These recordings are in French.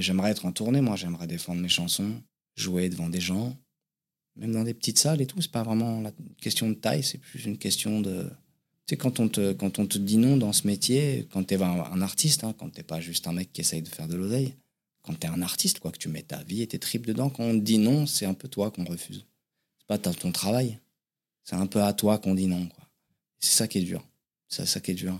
J'aimerais être en tournée, moi, j'aimerais défendre mes chansons, jouer devant des gens, même dans des petites salles et tout. C'est pas vraiment la question de taille, c'est plus une question de. Tu sais, quand on, te, quand on te dit non dans ce métier, quand tu es un, un artiste, hein, quand t'es pas juste un mec qui essaye de faire de l'oseille, quand tu es un artiste, quoi, que tu mets ta vie et tes tripes dedans, quand on te dit non, c'est un peu toi qu'on refuse. C'est pas ton travail. C'est un peu à toi qu'on dit non. Quoi. C'est ça qui est dur. C'est ça qui est dur.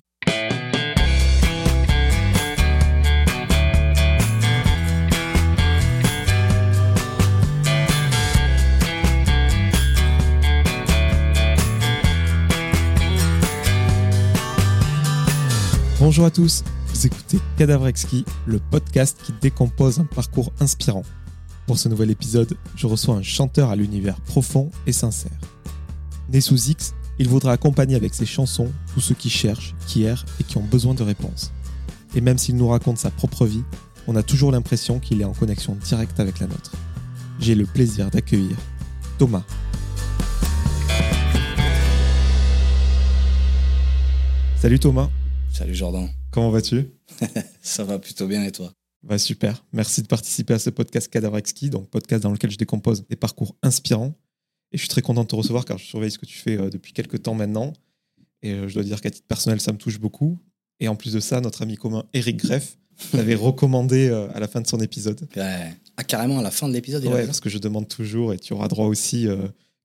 Bonjour à tous, vous écoutez Cadavre Exquis, le podcast qui décompose un parcours inspirant. Pour ce nouvel épisode, je reçois un chanteur à l'univers profond et sincère. Né sous X, il voudra accompagner avec ses chansons tous ceux qui cherchent, qui errent et qui ont besoin de réponses. Et même s'il nous raconte sa propre vie, on a toujours l'impression qu'il est en connexion directe avec la nôtre. J'ai le plaisir d'accueillir Thomas. Salut Thomas. Salut Jordan. Comment vas-tu? Ça va plutôt bien et toi? Bah Super. Merci de participer à ce podcast Cadavre Exquis, donc podcast dans lequel je décompose des parcours inspirants. Et je suis très content de te recevoir car je surveille ce que tu fais euh, depuis quelques temps maintenant. Et euh, je dois dire qu'à titre personnel, ça me touche beaucoup. Et en plus de ça, notre ami commun Eric Greff l'avait recommandé euh, à la fin de son épisode. Ouais. Ah, carrément à la fin de l'épisode Ouais, parce que je demande toujours et tu auras droit aussi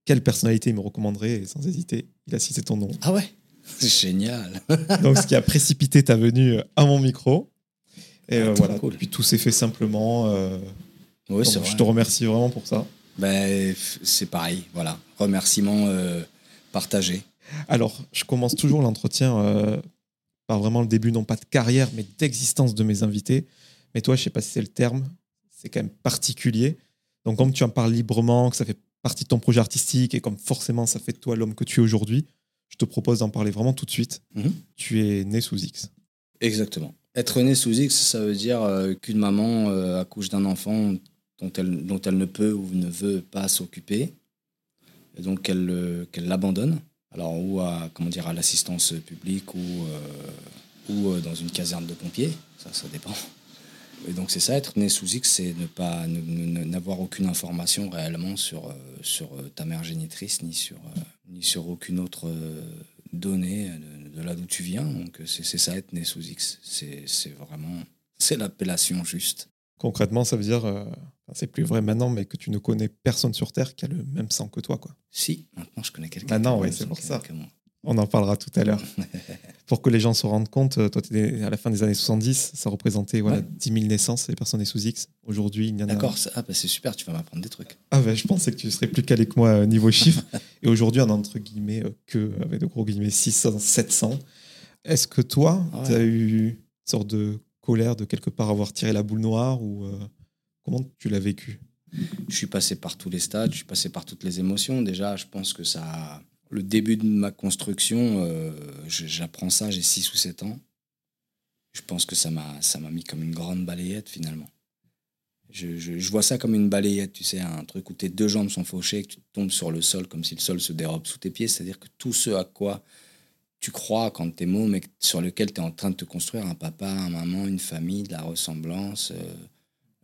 quelle personnalité il me recommanderait. Et sans hésiter, il a cité ton nom. Ah ouais? Génial. Donc, ce qui a précipité ta venue à mon micro. Et ah, voilà, cool. puis tout s'est fait simplement. oui, c'est Je te remercie vraiment pour ça. Ben, c'est pareil, voilà. Remerciement euh, partagé. Alors, je commence toujours l'entretien euh, par vraiment le début, non pas de carrière, mais d'existence de mes invités. Mais toi, je sais pas si c'est le terme, c'est quand même particulier. Donc, comme tu en parles librement, que ça fait partie de ton projet artistique et comme forcément ça fait de toi l'homme que tu es aujourd'hui, je te propose d'en parler vraiment tout de suite. Mhm. Tu es né sous X. Exactement. Être né sous X, ça veut dire euh, qu'une maman accouche d'un enfant dont elle, dont elle ne peut ou ne veut pas s'occuper, et donc qu'elle qu'elle l'abandonne, alors ou à, comment dire, à l'assistance publique ou, euh, ou euh, dans une caserne de pompiers, ça, ça dépend. Et donc c'est ça, être né sous X, c'est ne pas n'avoir aucune information réellement sur, euh, sur ta mère génitrice, ni sur, ni sur aucune autre donnée de, là d'où tu viens. Donc c'est ça, être né sous X. C'est vraiment, c'est l'appellation juste. Concrètement, ça veut dire, euh, c'est plus vrai maintenant, mais que tu ne connais personne sur Terre qui a le même sang que toi. Quoi. Si, maintenant je connais quelqu'un. Maintenant, oui, c'est pour ça. On en parlera tout à l'heure. pour que les gens se rendent compte, euh, toi, es à la fin des années 70, ça représentait voilà, 10 000 naissances, les personnes sous X. Aujourd'hui, il y en a. D'accord, ah, bah, c'est super, tu vas m'apprendre des trucs. Ah, bah, je pensais que tu serais plus calé que moi euh, niveau chiffres. Et aujourd'hui, on a entre guillemets que, avec de gros guillemets, 600, 700. Est-ce que toi, ah tu as eu une sorte de colère de quelque part avoir tiré la boule noire ou euh, comment tu l'as vécu? Je suis passé par tous les stades, je suis passé par toutes les émotions. Déjà, je pense que ça, le début de ma construction, euh, j'apprends ça, j'ai 6 ou 7 ans. Je pense que ça m'a, ça m'a mis comme une grande balayette finalement. Je, vois ça comme une balayette, tu sais, un truc où tes deux jambes sont fauchées que tu tombes sur le sol comme si le sol se dérobe sous tes pieds. C'est-à-dire que tout ce à quoi tu crois quand tu es môme mais sur lequel tu es en train de te construire un papa, un maman, une famille, de la ressemblance, euh,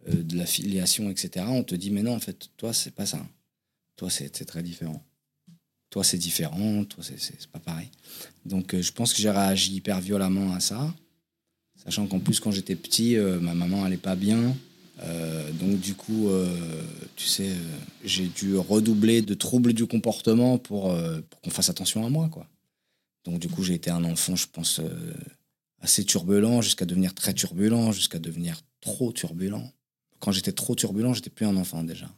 euh, de la filiation, etc. On te dit, mais non, en fait, toi, c'est pas ça. Toi, c'est très différent. Toi, c'est différent, toi, c'est pas pareil. Donc, euh, je pense que j'ai réagi hyper violemment à ça, sachant qu'en plus, quand j'étais petit, ma maman allait pas bien. donc, du coup, tu sais, j'ai dû redoubler de troubles du comportement pour, pour qu'on fasse attention à moi, quoi. Donc, du coup, j'ai été un enfant, je pense, euh, assez turbulent, jusqu'à devenir très turbulent, jusqu'à devenir trop turbulent. Quand j'étais trop turbulent, j'étais plus un enfant déjà.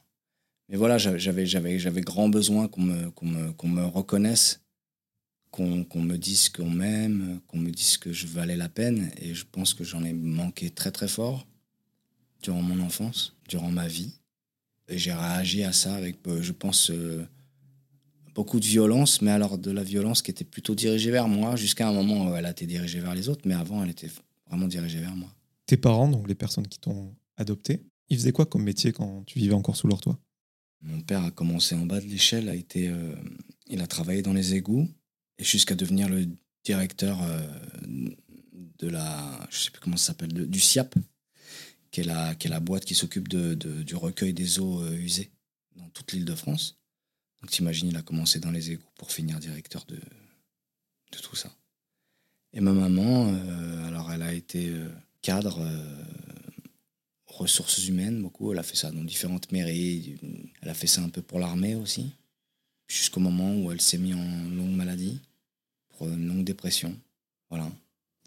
Mais voilà, j'avais, grand besoin qu'on me, reconnaisse, qu'on, qu'on me dise qu'on m'aime, qu'on me dise que je valais la peine. Et je pense que j'en ai manqué très très fort durant mon enfance, durant ma vie. Et j'ai réagi à ça avec, euh, je pense, euh, beaucoup de violence, mais alors de la violence qui était plutôt dirigée vers moi, jusqu'à un moment où elle a été dirigée vers les autres, mais avant, elle était vraiment dirigée vers moi. Tes parents, donc les personnes qui t'ont adopté, ils faisaient quoi comme métier quand tu vivais encore sous leur toit? Mon père a commencé en bas de l'échelle, a été, euh, il a travaillé dans les égouts, et jusqu'à devenir le directeur euh, de la, je sais plus comment ça s'appelle, du SIAP, qui est la, qui est la boîte qui s'occupe de, du recueil des eaux euh, usées dans toute l'île de France. Donc t'imagines, il a commencé dans les égouts pour finir directeur de, de tout ça. Et ma maman, alors elle a été cadre ressources humaines beaucoup. Elle a fait ça dans différentes mairies. Elle a fait ça un peu pour l'armée aussi. Jusqu'au moment où elle s'est mise en longue maladie, pour une longue dépression. Voilà.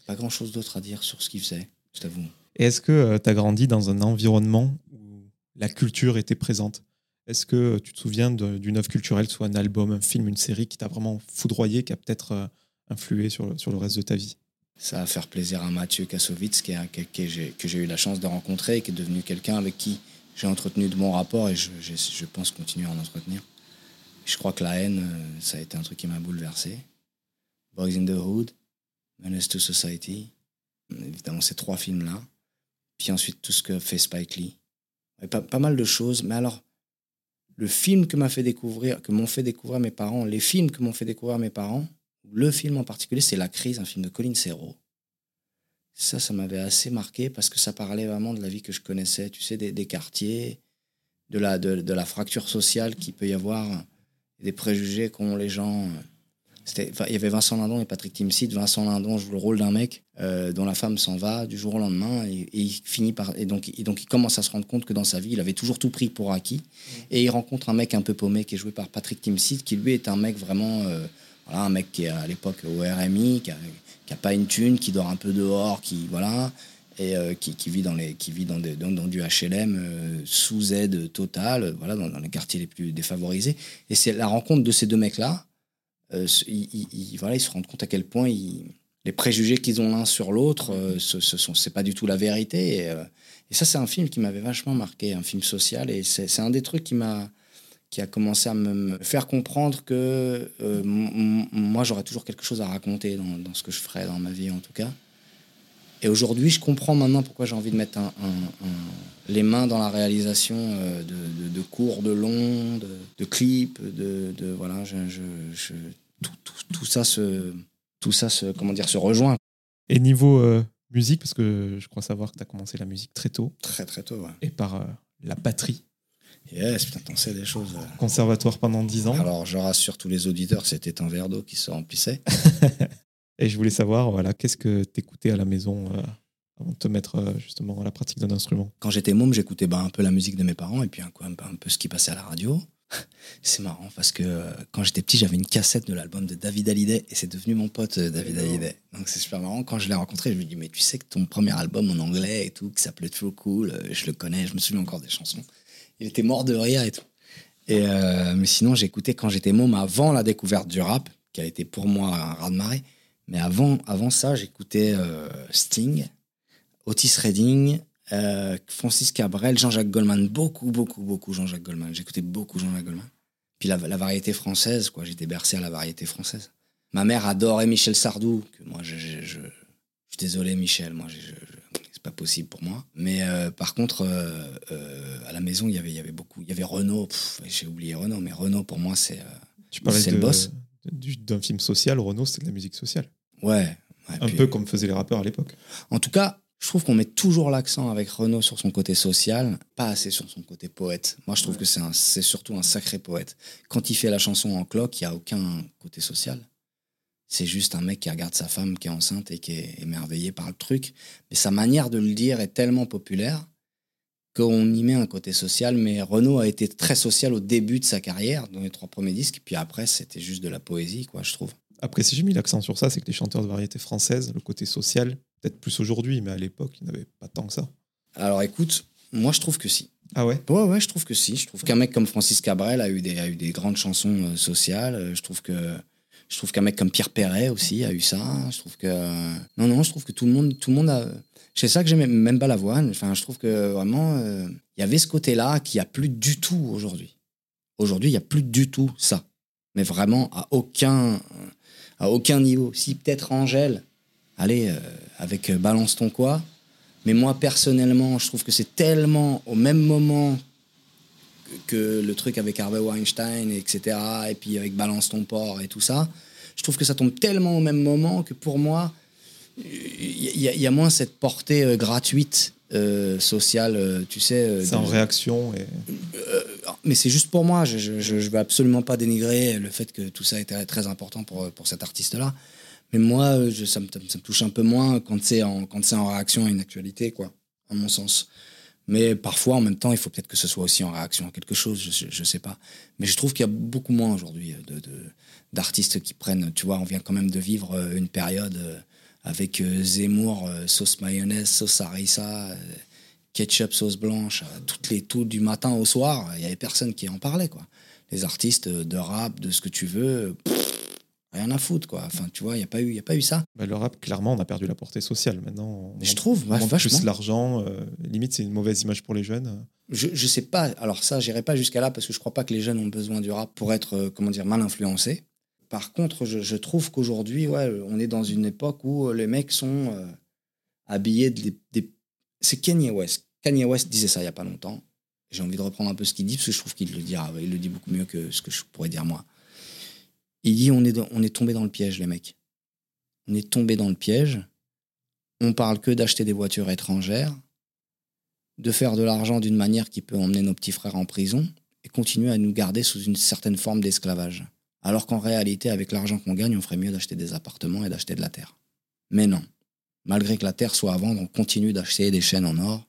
Pas grand chose d'autre à dire sur ce qu'il faisait, je t'avoue. Et est-ce que tu as grandi dans un environnement où la culture était présente? Est-ce que tu te souviens d'une œuvre culturelle, soit un album, un film, une série qui t'a vraiment foudroyé, qui a peut-être euh, influé sur, le- sur le reste de ta vie? Ça va faire plaisir à Mathieu Kassovitz, qui est que, j'ai eu la chance de rencontrer qui est devenu quelqu'un avec qui j'ai entretenu de bons rapports et je, je, pense continuer à en entretenir. Je crois que la haine, euh, ça a été un truc qui m'a bouleversé. Boys in the Hood, Menace to Society, évidemment ces trois films-là. Puis ensuite tout ce que fait Spike Lee. Pas, pas mal de choses, mais alors le film que m'a fait découvrir, que m'ont fait découvrir mes parents, les films que m'ont fait découvrir mes parents, le film en particulier, c'est La Crise, un film de Colin Serrault. Ça, ça m'avait assez marqué parce que ça parlait vraiment de la vie que je connaissais, tu sais, des, des quartiers, de la, de, de la fracture sociale qu'il peut y avoir, des préjugés qu'ont les gens. C'était, il y avait Vincent Lindon et Patrick Timsit. Vincent Lindon joue le rôle d'un mec euh, dont la femme s'en va du jour au lendemain et, et il finit par et donc, et donc il commence à se rendre compte que dans sa vie il avait toujours tout pris pour acquis et il rencontre un mec un peu paumé qui est joué par Patrick Timsit qui lui est un mec vraiment euh, voilà, un mec qui est à l'époque au RMI, qui a, pas une thune, qui dort un peu dehors, qui voilà, et euh, qui, vit dans les, qui vit dans, des, dans, dans du HLM euh, sous aide totale, euh, voilà, dans, les quartiers les plus défavorisés. Et c'est la rencontre de ces deux mecs-là. ils, voilà, ils se rendent compte à quel point les préjugés qu'ils ont l'un sur l'autre, ce, ce sont, c'est pas du tout la vérité. Et, et ça, c'est un film qui m'avait vachement marqué, un film social. Et c'est un des trucs qui m'a qui a commencé à me faire comprendre que euh, moi j'aurais toujours quelque chose à raconter dans, dans ce que je ferais dans ma vie en tout cas. Et aujourd'hui, je comprends maintenant pourquoi j'ai envie de mettre un- un- un- les mains dans la réalisation euh, de, de- de cours, de longs, de, de clips, de, voilà, je, je- je- tout, tout- tout ça se, tout ça se, comment dire, se rejoint Et niveau euh, musique, parce que je crois savoir que tu as commencé la musique très tôt, très très tôt. ouais. et par la batterie. Yes, putain, t'en sais des choses. euh. Conservatoire pendant 10 ans. Alors, je rassure tous les auditeurs que c'était un verre d'eau qui se remplissait. Et je voulais savoir, voilà, qu'est-ce que tu écoutais à la maison euh, avant de te mettre euh, justement à la pratique d'un instrument? Quand j'étais môme, j'écoutais bah, un peu la musique de mes parents et puis un, coup, un, peu, un peu ce qui passait à la radio. C'est marrant parce que euh, quand j'étais petit, j'avais une cassette de l'album de David Hallyday et c'est devenu mon pote David Hallyday. Donc c'est super marrant. Quand je l'ai rencontré, je lui ai dit Mais tu sais que ton premier album en anglais et tout, qui s'appelait True Cool, je le connais, je me souviens encore des chansons. Il était mort de rire et tout. Et euh, mais sinon, j'écoutais quand j'étais môme avant la découverte du rap, qui a été pour moi un raz-de-marée. Mais avant, avant ça, j'écoutais euh, Sting, Otis Redding, euh, Francis Cabrel, Jean-Jacques Goldman, beaucoup, beaucoup, beaucoup Jean-Jacques Goldman. J'écoutais beaucoup Jean-Jacques Goldman. Puis la, la variété française, quoi. J'étais bercé à la variété française. Ma mère adorait Michel Sardou, que moi, je, je, suis désolé, Michel, moi, pas possible pour moi. Mais euh, par contre, euh, euh, à la maison, il y avait, il y avait beaucoup. Il y avait Renault, j'ai oublié Renault, mais Renault, pour moi, c'est. Tu parlais C'est de- le boss. du- d'un film social, Renault, c'était de la musique sociale. ouais. ouais, Un puis- peu comme faisaient les rappeurs à l'époque. En tout cas, je trouve qu'on met toujours l'accent avec Renaud sur son côté social, pas assez sur son côté poète. Moi, je trouve que c'est surtout un sacré poète. Quand il fait la chanson en cloque, il n'y a aucun côté social. C'est juste un mec qui regarde sa femme qui est enceinte et qui est émerveillé par le truc. Mais sa manière de le dire est tellement populaire qu'on y met un côté social. Mais Renaud a été très social au début de sa carrière, dans les trois premiers disques. Puis après, c'était juste de la poésie, quoi, je trouve. Après, si j'ai mis l'accent sur ça, c'est que les chanteurs de variété française, le côté social, peut-être plus aujourd'hui, mais à l'époque, il n'y avait pas tant que ça. Alors écoute, moi, je trouve que si. Ah ouais? Ouais, ouais, je trouve que si. Je trouve qu'un mec comme Francis Cabrel a eu des, a eu des grandes chansons euh, sociales. Euh, Je trouve que. Je trouve qu'un mec comme Pierre Perret aussi a eu ça. Je trouve que. Non, non, je trouve que tout le monde, tout le monde a. C'est ça que j'aimais, même Balavoine. Enfin, je trouve que vraiment, euh, il y avait ce côté-là qui a plus du tout aujourd'hui. Aujourd'hui, il y a plus du tout ça. Mais vraiment, à aucun, à aucun niveau. Si peut-être Angèle, allez, euh, avec euh, Balance ton quoi. Mais moi, personnellement, je trouve que c'est tellement au même moment que, le truc avec Harvey Weinstein, etc., et puis avec Balance ton porc et tout ça, je trouve que ça tombe tellement au même moment que pour moi, il y, a- il y a moins cette portée euh, gratuite euh, social, euh, tu sais. C'est en réaction et mais c'est juste pour moi. Je, je veux absolument pas dénigrer le fait que tout ça était très important pour, pour cet artiste-là. Mais moi, je, ça, me, ça me touche un peu moins quand c'est en, quand c'est en réaction à une actualité, quoi, à mon sens. Mais parfois, en même temps, il faut peut-être que ce soit aussi en réaction à quelque chose, je, je sais pas. Mais je trouve qu'il y a beaucoup moins aujourd'hui de, d'artistes qui prennent, tu vois, on vient quand même de vivre euh, une période euh, avec euh, Zemmour, euh, sauce mayonnaise, sauce harissa, euh, ketchup, sauce blanche, euh, toutes les tout du matin au soir, il y avait personne qui en parlait, quoi. Les artistes euh, de rap, de ce que tu veux, rien à foutre, quoi. Enfin, tu vois, il n'y a, pas eu- il y a pas eu ça. bah, le rap, clairement, on a perdu la portée sociale. Maintenant, on je trouve, on ouais, montre vachement. plus l'argent. euh, limite, c'est une mauvaise image pour les jeunes. Je, je sais pas, alors ça, j'irai pas jusqu'à là parce que je crois pas que les jeunes ont besoin du rap pour être, euh, comment dire, mal influencés. Par contre, je, je trouve qu'aujourd'hui, ouais, on est dans une époque où les mecs sont euh, habillés de des- des- C'est Kanye West. Kanye West disait ça il y a pas longtemps. J'ai envie de reprendre un peu ce qu'il dit parce que je trouve qu'il le dira, il le dit beaucoup mieux que ce que je pourrais dire moi. Il dit on est, tombé dans le piège, les mecs. On est tombé dans le piège. On parle que d'acheter des voitures étrangères de faire de l'argent d'une manière qui peut emmener nos petits frères en prison et continuer à nous garder sous une certaine forme d'esclavage. Alors qu'en réalité, avec l'argent qu'on gagne, on ferait mieux d'acheter des appartements et d'acheter de la terre. Mais non. Malgré que la terre soit à vendre, on continue d'acheter des chaînes en or,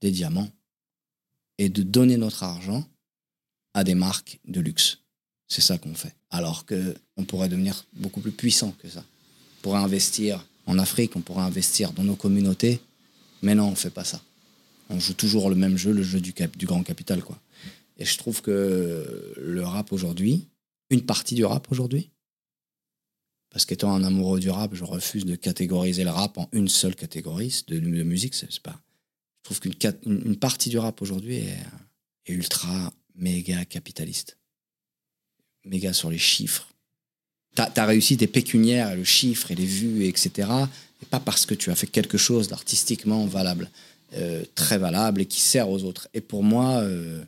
des diamants, et de donner notre argent à des marques de luxe. C'est ça qu'on fait. Alors que on pourrait devenir beaucoup plus puissant que ça. On pourrait investir en Afrique, on pourrait investir dans nos communautés, mais non, on fait pas ça on joue toujours le même jeu, le jeu du, cap- du grand capital. quoi. Et je trouve que le rap aujourd'hui, une partie du rap aujourd'hui, parce qu'étant un amoureux du rap, je refuse de catégoriser le rap en une seule catégorie de, musique. C'est pas. Je trouve qu'une une partie du rap aujourd'hui est, est ultra méga capitaliste, méga sur les chiffres. Ta, ta réussite est pécuniaire, le chiffre et les vues, etc. Et pas parce que tu as fait quelque chose d'artistiquement valable euh, très valable et qui sert aux autres. Et pour moi, euh,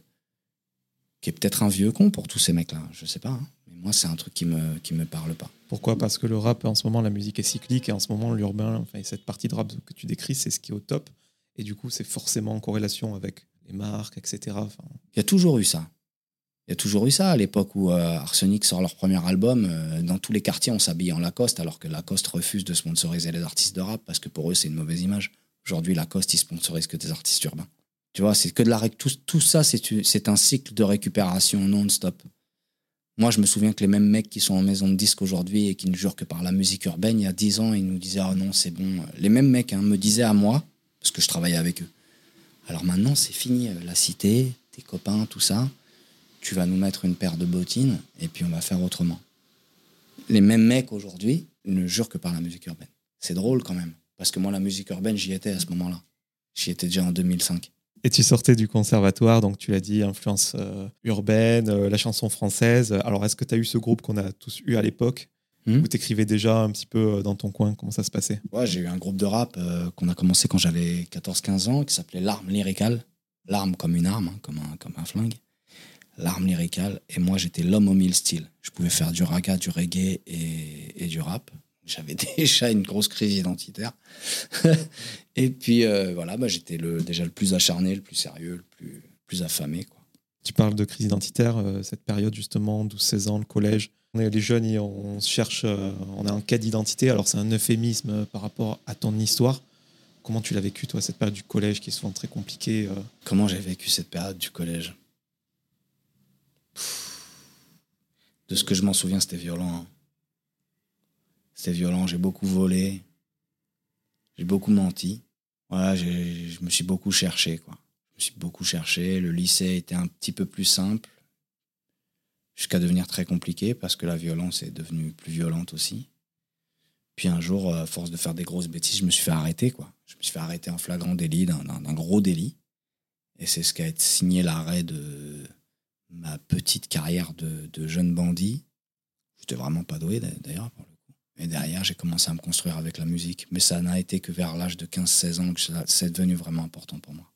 qui est peut-être un vieux con pour tous ces mecs-là, je sais pas. hein. mais moi, c'est un truc qui me qui me parle pas. Pourquoi? Parce que le rap, en ce moment, la musique est cyclique et en ce moment, l'urbain, enfin, cette partie de rap que tu décris, c'est ce qui est au top. Et du coup, c'est forcément en corrélation avec les marques, etc. Enfin, Il y a toujours eu ça. Il y a toujours eu ça à l'époque où euh, Arsenic sort leur premier album. euh, dans tous les quartiers, on s'habille en Lacoste, alors que Lacoste refuse de sponsoriser les artistes de rap parce que pour eux, c'est une mauvaise image. Aujourd'hui, Lacoste, ils sponsorisent que des artistes urbains. Tu vois, c'est que de la ré- tout, ça, c'est un cycle de récupération non-stop. Moi, je me souviens que les mêmes mecs qui sont en maison de disques aujourd'hui et qui ne jurent que par la musique urbaine, il y a 10 ans, ils nous disaient Ah non, c'est bon. Les mêmes mecs hein, me disaient à moi, parce que je travaillais avec eux. Alors maintenant, c'est fini, euh, la cité, tes copains, tout ça. Tu vas nous mettre une paire de bottines et puis on va faire autrement. Les mêmes mecs aujourd'hui ne jurent que par la musique urbaine. C'est drôle quand même, parce que moi, la musique urbaine, j'y étais à ce moment-là. J'y étais déjà en 2005. Et tu sortais du conservatoire, donc tu l'as dit, influence euh, urbaine, euh, la chanson française. Alors, est-ce que tu as eu ce groupe qu'on a tous eu à l'époque Hmm. où tu écrivais déjà un petit peu euh, dans ton coin Comment ça se passait? Ouais, j'ai eu un groupe de rap euh, qu'on a commencé quand j'avais 14-15 ans, qui s'appelait L'arme lyricale. L'arme comme une arme, hein, comme, un, comme un flingue. L'arme lyricale. Et moi, j'étais l'homme aux mille styles. Je pouvais faire du raga, du reggae et, et du rap. J'avais déjà une grosse crise identitaire. et puis, euh, voilà, bah, j'étais le, déjà le plus acharné, le plus sérieux, le plus, plus affamé. Quoi. Tu parles de crise identitaire, euh, cette période justement, 12-16 ans, le collège. On est les jeunes, et on se cherche, euh, on a un cas d'identité. Alors, c'est un euphémisme par rapport à ton histoire. Comment tu l'as vécu, toi, cette période du collège qui est souvent très compliquée Comment j'ai vécu cette période du collège? De ce que je m'en souviens, c'était violent. hein. C'était violent, j'ai beaucoup volé. J'ai beaucoup menti. Voilà, je me suis beaucoup cherché, quoi. Je me suis beaucoup cherché. Le lycée était un petit peu plus simple. Jusqu'à devenir très compliqué parce que la violence est devenue plus violente aussi. Puis un jour, à force de faire des grosses bêtises, je me suis fait arrêter, quoi. Je me suis fait arrêter en flagrant délit, d'un- gros délit. Et c'est ce qui a signé l'arrêt de ma petite carrière de, de jeune bandit. J'étais vraiment pas doué d'a- d'ailleurs pour le coup. Et derrière, j'ai commencé à me construire avec la musique. Mais ça n'a été que vers l'âge de 15-16 ans que c'est devenu vraiment important pour moi.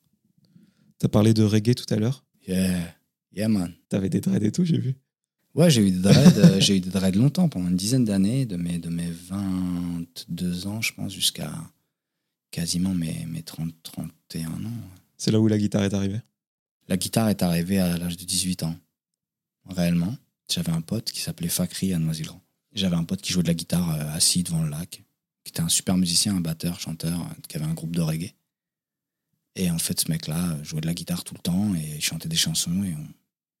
Tu as parlé de reggae tout à l'heure? Yeah, yeah man. Tu avais des dreads et tout, j'ai vu. Ouais, j'ai eu des dreads, euh, j'ai eu des dreads longtemps, pendant une dizaine d'années, de mes, de mes 22 ans, je pense, jusqu'à quasiment mes, mes 30, 31 ans. C'est là où la guitare est arrivée? La guitare est arrivée à l'âge de 18 ans, réellement. J'avais un pote qui s'appelait Fakri à Noisy-le-Grand. J'avais un pote qui jouait de la guitare euh, assis devant le lac, qui était un super musicien, un batteur, chanteur, euh, qui avait un groupe de reggae. Et en fait, ce mec-là euh, jouait de la guitare tout le temps et il chantait des chansons et, on-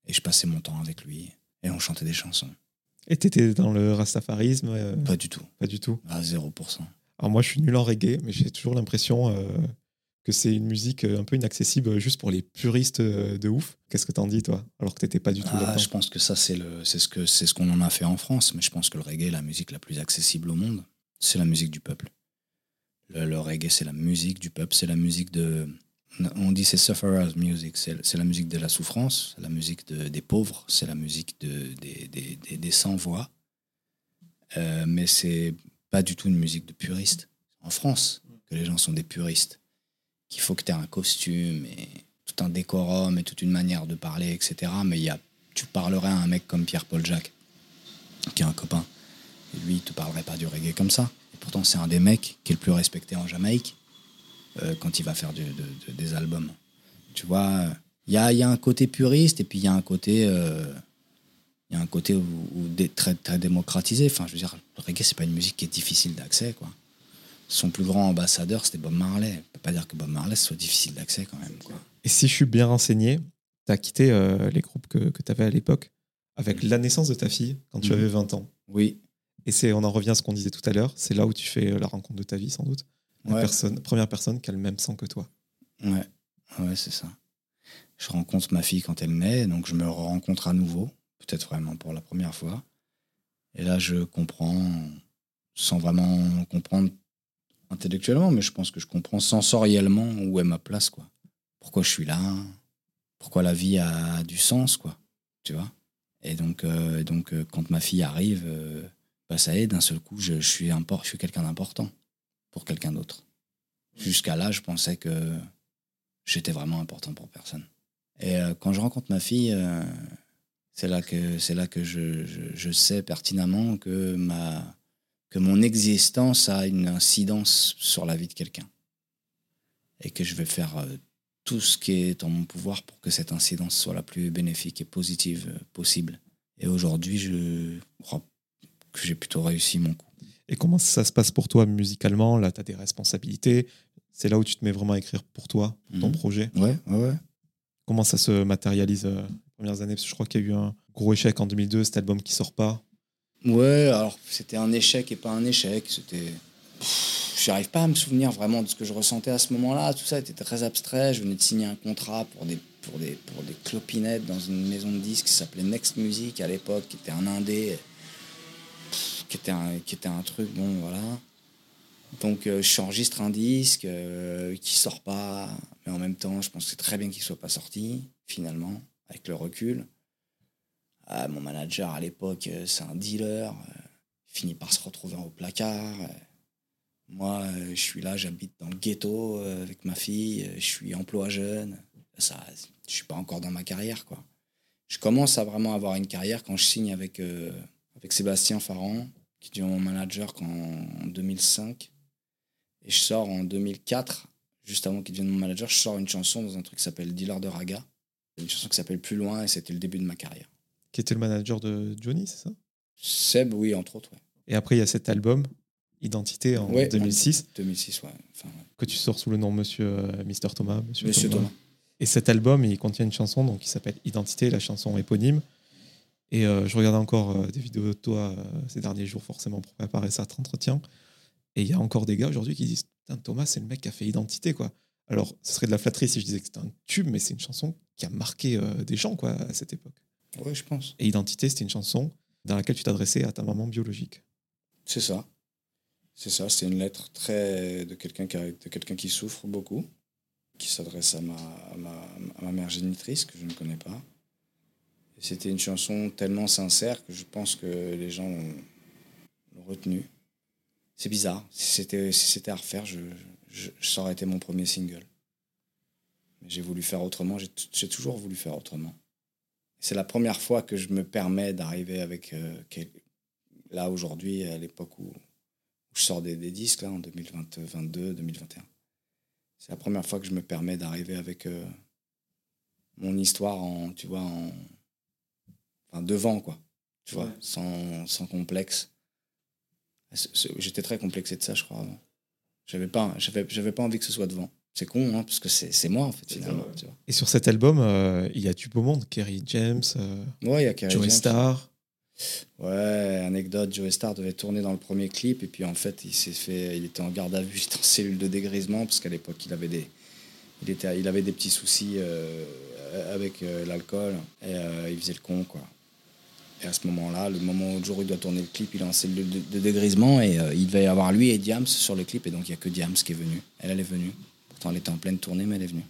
et je passais mon temps avec lui et on chantait des chansons. Et t'étais dans le rastafarisme euh, Pas du tout, Pas du tout. à 0%. Alors moi, je suis nul en reggae, mais j'ai toujours l'impression euh, que c'est une musique euh, un peu inaccessible juste pour les puristes euh, de ouf. Qu'est-ce que t'en dis, toi Alors que t'étais pas du tout Ah, je pense que ça, c'est ce que, c'est ce qu'on en a fait en France, mais je pense que le reggae est la musique la plus accessible au monde. C'est la musique du peuple. Le, le reggae, c'est la musique du peuple, c'est la musique de. On dit c'est sufferers music, c'est la musique de la souffrance, c'est la musique de- des pauvres, c'est la musique de, des, des, des, des sans-voix. Euh, mais c'est pas du tout une musique de puriste. En France, que les gens sont des puristes, qu'il faut que tu aies un costume et tout un décorum et toute une manière de parler, etc. Mais y a, tu parlerais à un mec comme Pierre-Paul Jacques, qui est un copain, et lui, il te parlerait pas du reggae comme ça. Et pourtant, c'est un des mecs qui est le plus respecté en Jamaïque euh, quand il va faire des albums. Tu vois, il y a, y a un côté puriste et puis il y a un côté, euh, il y a un côté très, très démocratisé. Enfin, je veux dire, le reggae, c'est pas une musique qui est difficile d'accès, quoi. Son plus grand ambassadeur, c'était Bob Marley. On peut pas dire que Bob Marley soit difficile d'accès quand même, quoi. Et si je suis bien renseigné, t'as quitté euh, les groupes que, que t'avais à l'époque avec la naissance de ta fille quand tu Mhm. avais 20 ans. Oui, Et c'est, on en revient à ce qu'on disait tout à l'heure, c'est là où tu fais euh, la rencontre de ta vie, sans doute. La ouais. personne, première personne qui a le même sang que toi. Ouais, ouais, c'est ça. Je rencontre ma fille quand elle naît, donc je me rencontre à nouveau, peut-être vraiment pour la première fois. Et là, je comprends, sans vraiment comprendre intellectuellement, mais je pense que je comprends sensoriellement où est ma place, quoi. Pourquoi je suis là, pourquoi la vie a du sens, quoi? Tu vois? Et donc, euh, donc euh, quand ma fille arrive, euh, bah, ça y est, d'un seul coup, je, suis, suis quelqu'un d'important pour quelqu'un d'autre. Jusqu'à là, je pensais que j'étais vraiment important pour personne. Et quand je rencontre ma fille, c'est là que, là que je, je sais pertinemment que, ma, que mon existence a une incidence sur la vie de quelqu'un. Et que je vais faire euh, tout ce qui est en mon pouvoir pour que cette incidence soit la plus bénéfique et positive euh, possible. Et aujourd'hui, je crois que j'ai plutôt réussi mon coup. Et comment ça se passe pour toi musicalement? Là, tu as des responsabilités. C'est là où tu te mets vraiment à écrire pour toi, pour ton Mhm. projet. Ouais, ouais, ouais. Comment ça se matérialise euh, les premières années? Parce que je crois qu'il y a eu un gros échec en 2002, cet album qui sort pas. Ouais, alors c'était un échec et pas un échec. C'était. J'arrive pas à me souvenir vraiment de ce que je ressentais à ce moment-là. Tout ça était très abstrait. Je venais de signer un contrat pour des, pour des, pour des clopinettes dans une maison de disques qui s'appelait Next Music à l'époque, qui était un indé, qui était un, qui était un truc, bon, voilà. Donc euh, j'enregistre un disque euh, qui sort pas, mais en même temps, je c'est très bien qu'il soit pas sorti, finalement, avec le recul. Ah, mon manager à l'époque, euh, c'est un dealer. euh, finit par se retrouver au placard. euh. Moi, euh, je suis là, j'habite dans le ghetto euh, avec ma fille. euh, Je suis emploi jeune. Ça, je suis pas encore dans ma carrière, quoi. Je commence à vraiment avoir une carrière quand je signe avec, euh, avec Sébastien Farran, qui devient mon manager qu'en- en 2005. Et je sors en 2004, juste avant qu'il devienne mon manager, je sors une chanson dans un truc qui s'appelle Dealer de Raga. Une chanson qui s'appelle Plus loin et c'était le début de ma carrière. Qui était le manager de Johnny, c'est ça? Seb, oui, entre autres. Ouais. Et après, il y a cet album, Identité, en Ouais, 2006, 2006, ouais. Enfin, que tu sors sous le nom Monsieur euh, Mister Thomas. Monsieur, Monsieur Thomas. Et cet album, il contient une chanson donc, qui s'appelle Identité, la chanson éponyme. Et euh, je regardais encore euh, des vidéos de toi euh, ces derniers jours, forcément, pour préparer cet entretien. Et il y a encore des gars aujourd'hui qui disent Thomas, c'est le mec qui a fait Identité, quoi. Alors, ce serait de la flatterie si je disais que c'était un tube, mais c'est une chanson qui a marqué des gens, quoi, à cette époque. Ouais, je pense. Et Identité, c'était une chanson dans laquelle tu t'adressais à ta maman biologique. C'est ça. C'est ça, c'est une lettre très de quelqu'un qui, a- de quelqu'un qui souffre beaucoup, qui s'adresse à ma, à, ma, à ma mère génitrice, que je ne connais pas. C'était une chanson tellement sincère que je pense que les gens l'ont retenue. C'est bizarre. Si c'était si à refaire, je, je, ça aurait été mon premier single. Mais j'ai voulu faire autrement. J'ai toujours voulu faire autrement. C'est la première fois que je me permets d'arriver avec euh, quel- là aujourd'hui, à l'époque où, je sors des, des disques, là, en 2022, 2021. C'est la première fois que je me permets d'arriver avec euh, mon histoire en, tu vois, en, enfin, devant, quoi. Tu vois, Ouais. sans, sans complexe. J'étais très complexé de ça, je crois. J'avais pas, j'avais, j'avais pas envie que ce soit devant. C'est con, hein, parce que c'est, c'est moi, en fait, finalement. tu vois. Et sur cet album, euh, il y a du beau monde. Kerry James, euh, Ouais, il y a Kerry Joey James. Starr. Ouais, anecdote, Joe Star devait tourner dans le premier clip et puis en fait il s'est fait, il était en garde à vue, il était en cellule de dégrisement parce qu'à l'époque il avait des, il était, il avait des petits soucis euh, avec euh, l'alcool et euh, il faisait le con quoi. Et à ce moment-là, le moment où le jour où il doit tourner le clip, il est en cellule de, de dégrisement et euh, il devait y avoir lui et Diams sur le clip et donc il y a que Diams qui est venu. Elle, elle est venue. Pourtant elle était en pleine tournée mais elle est venue.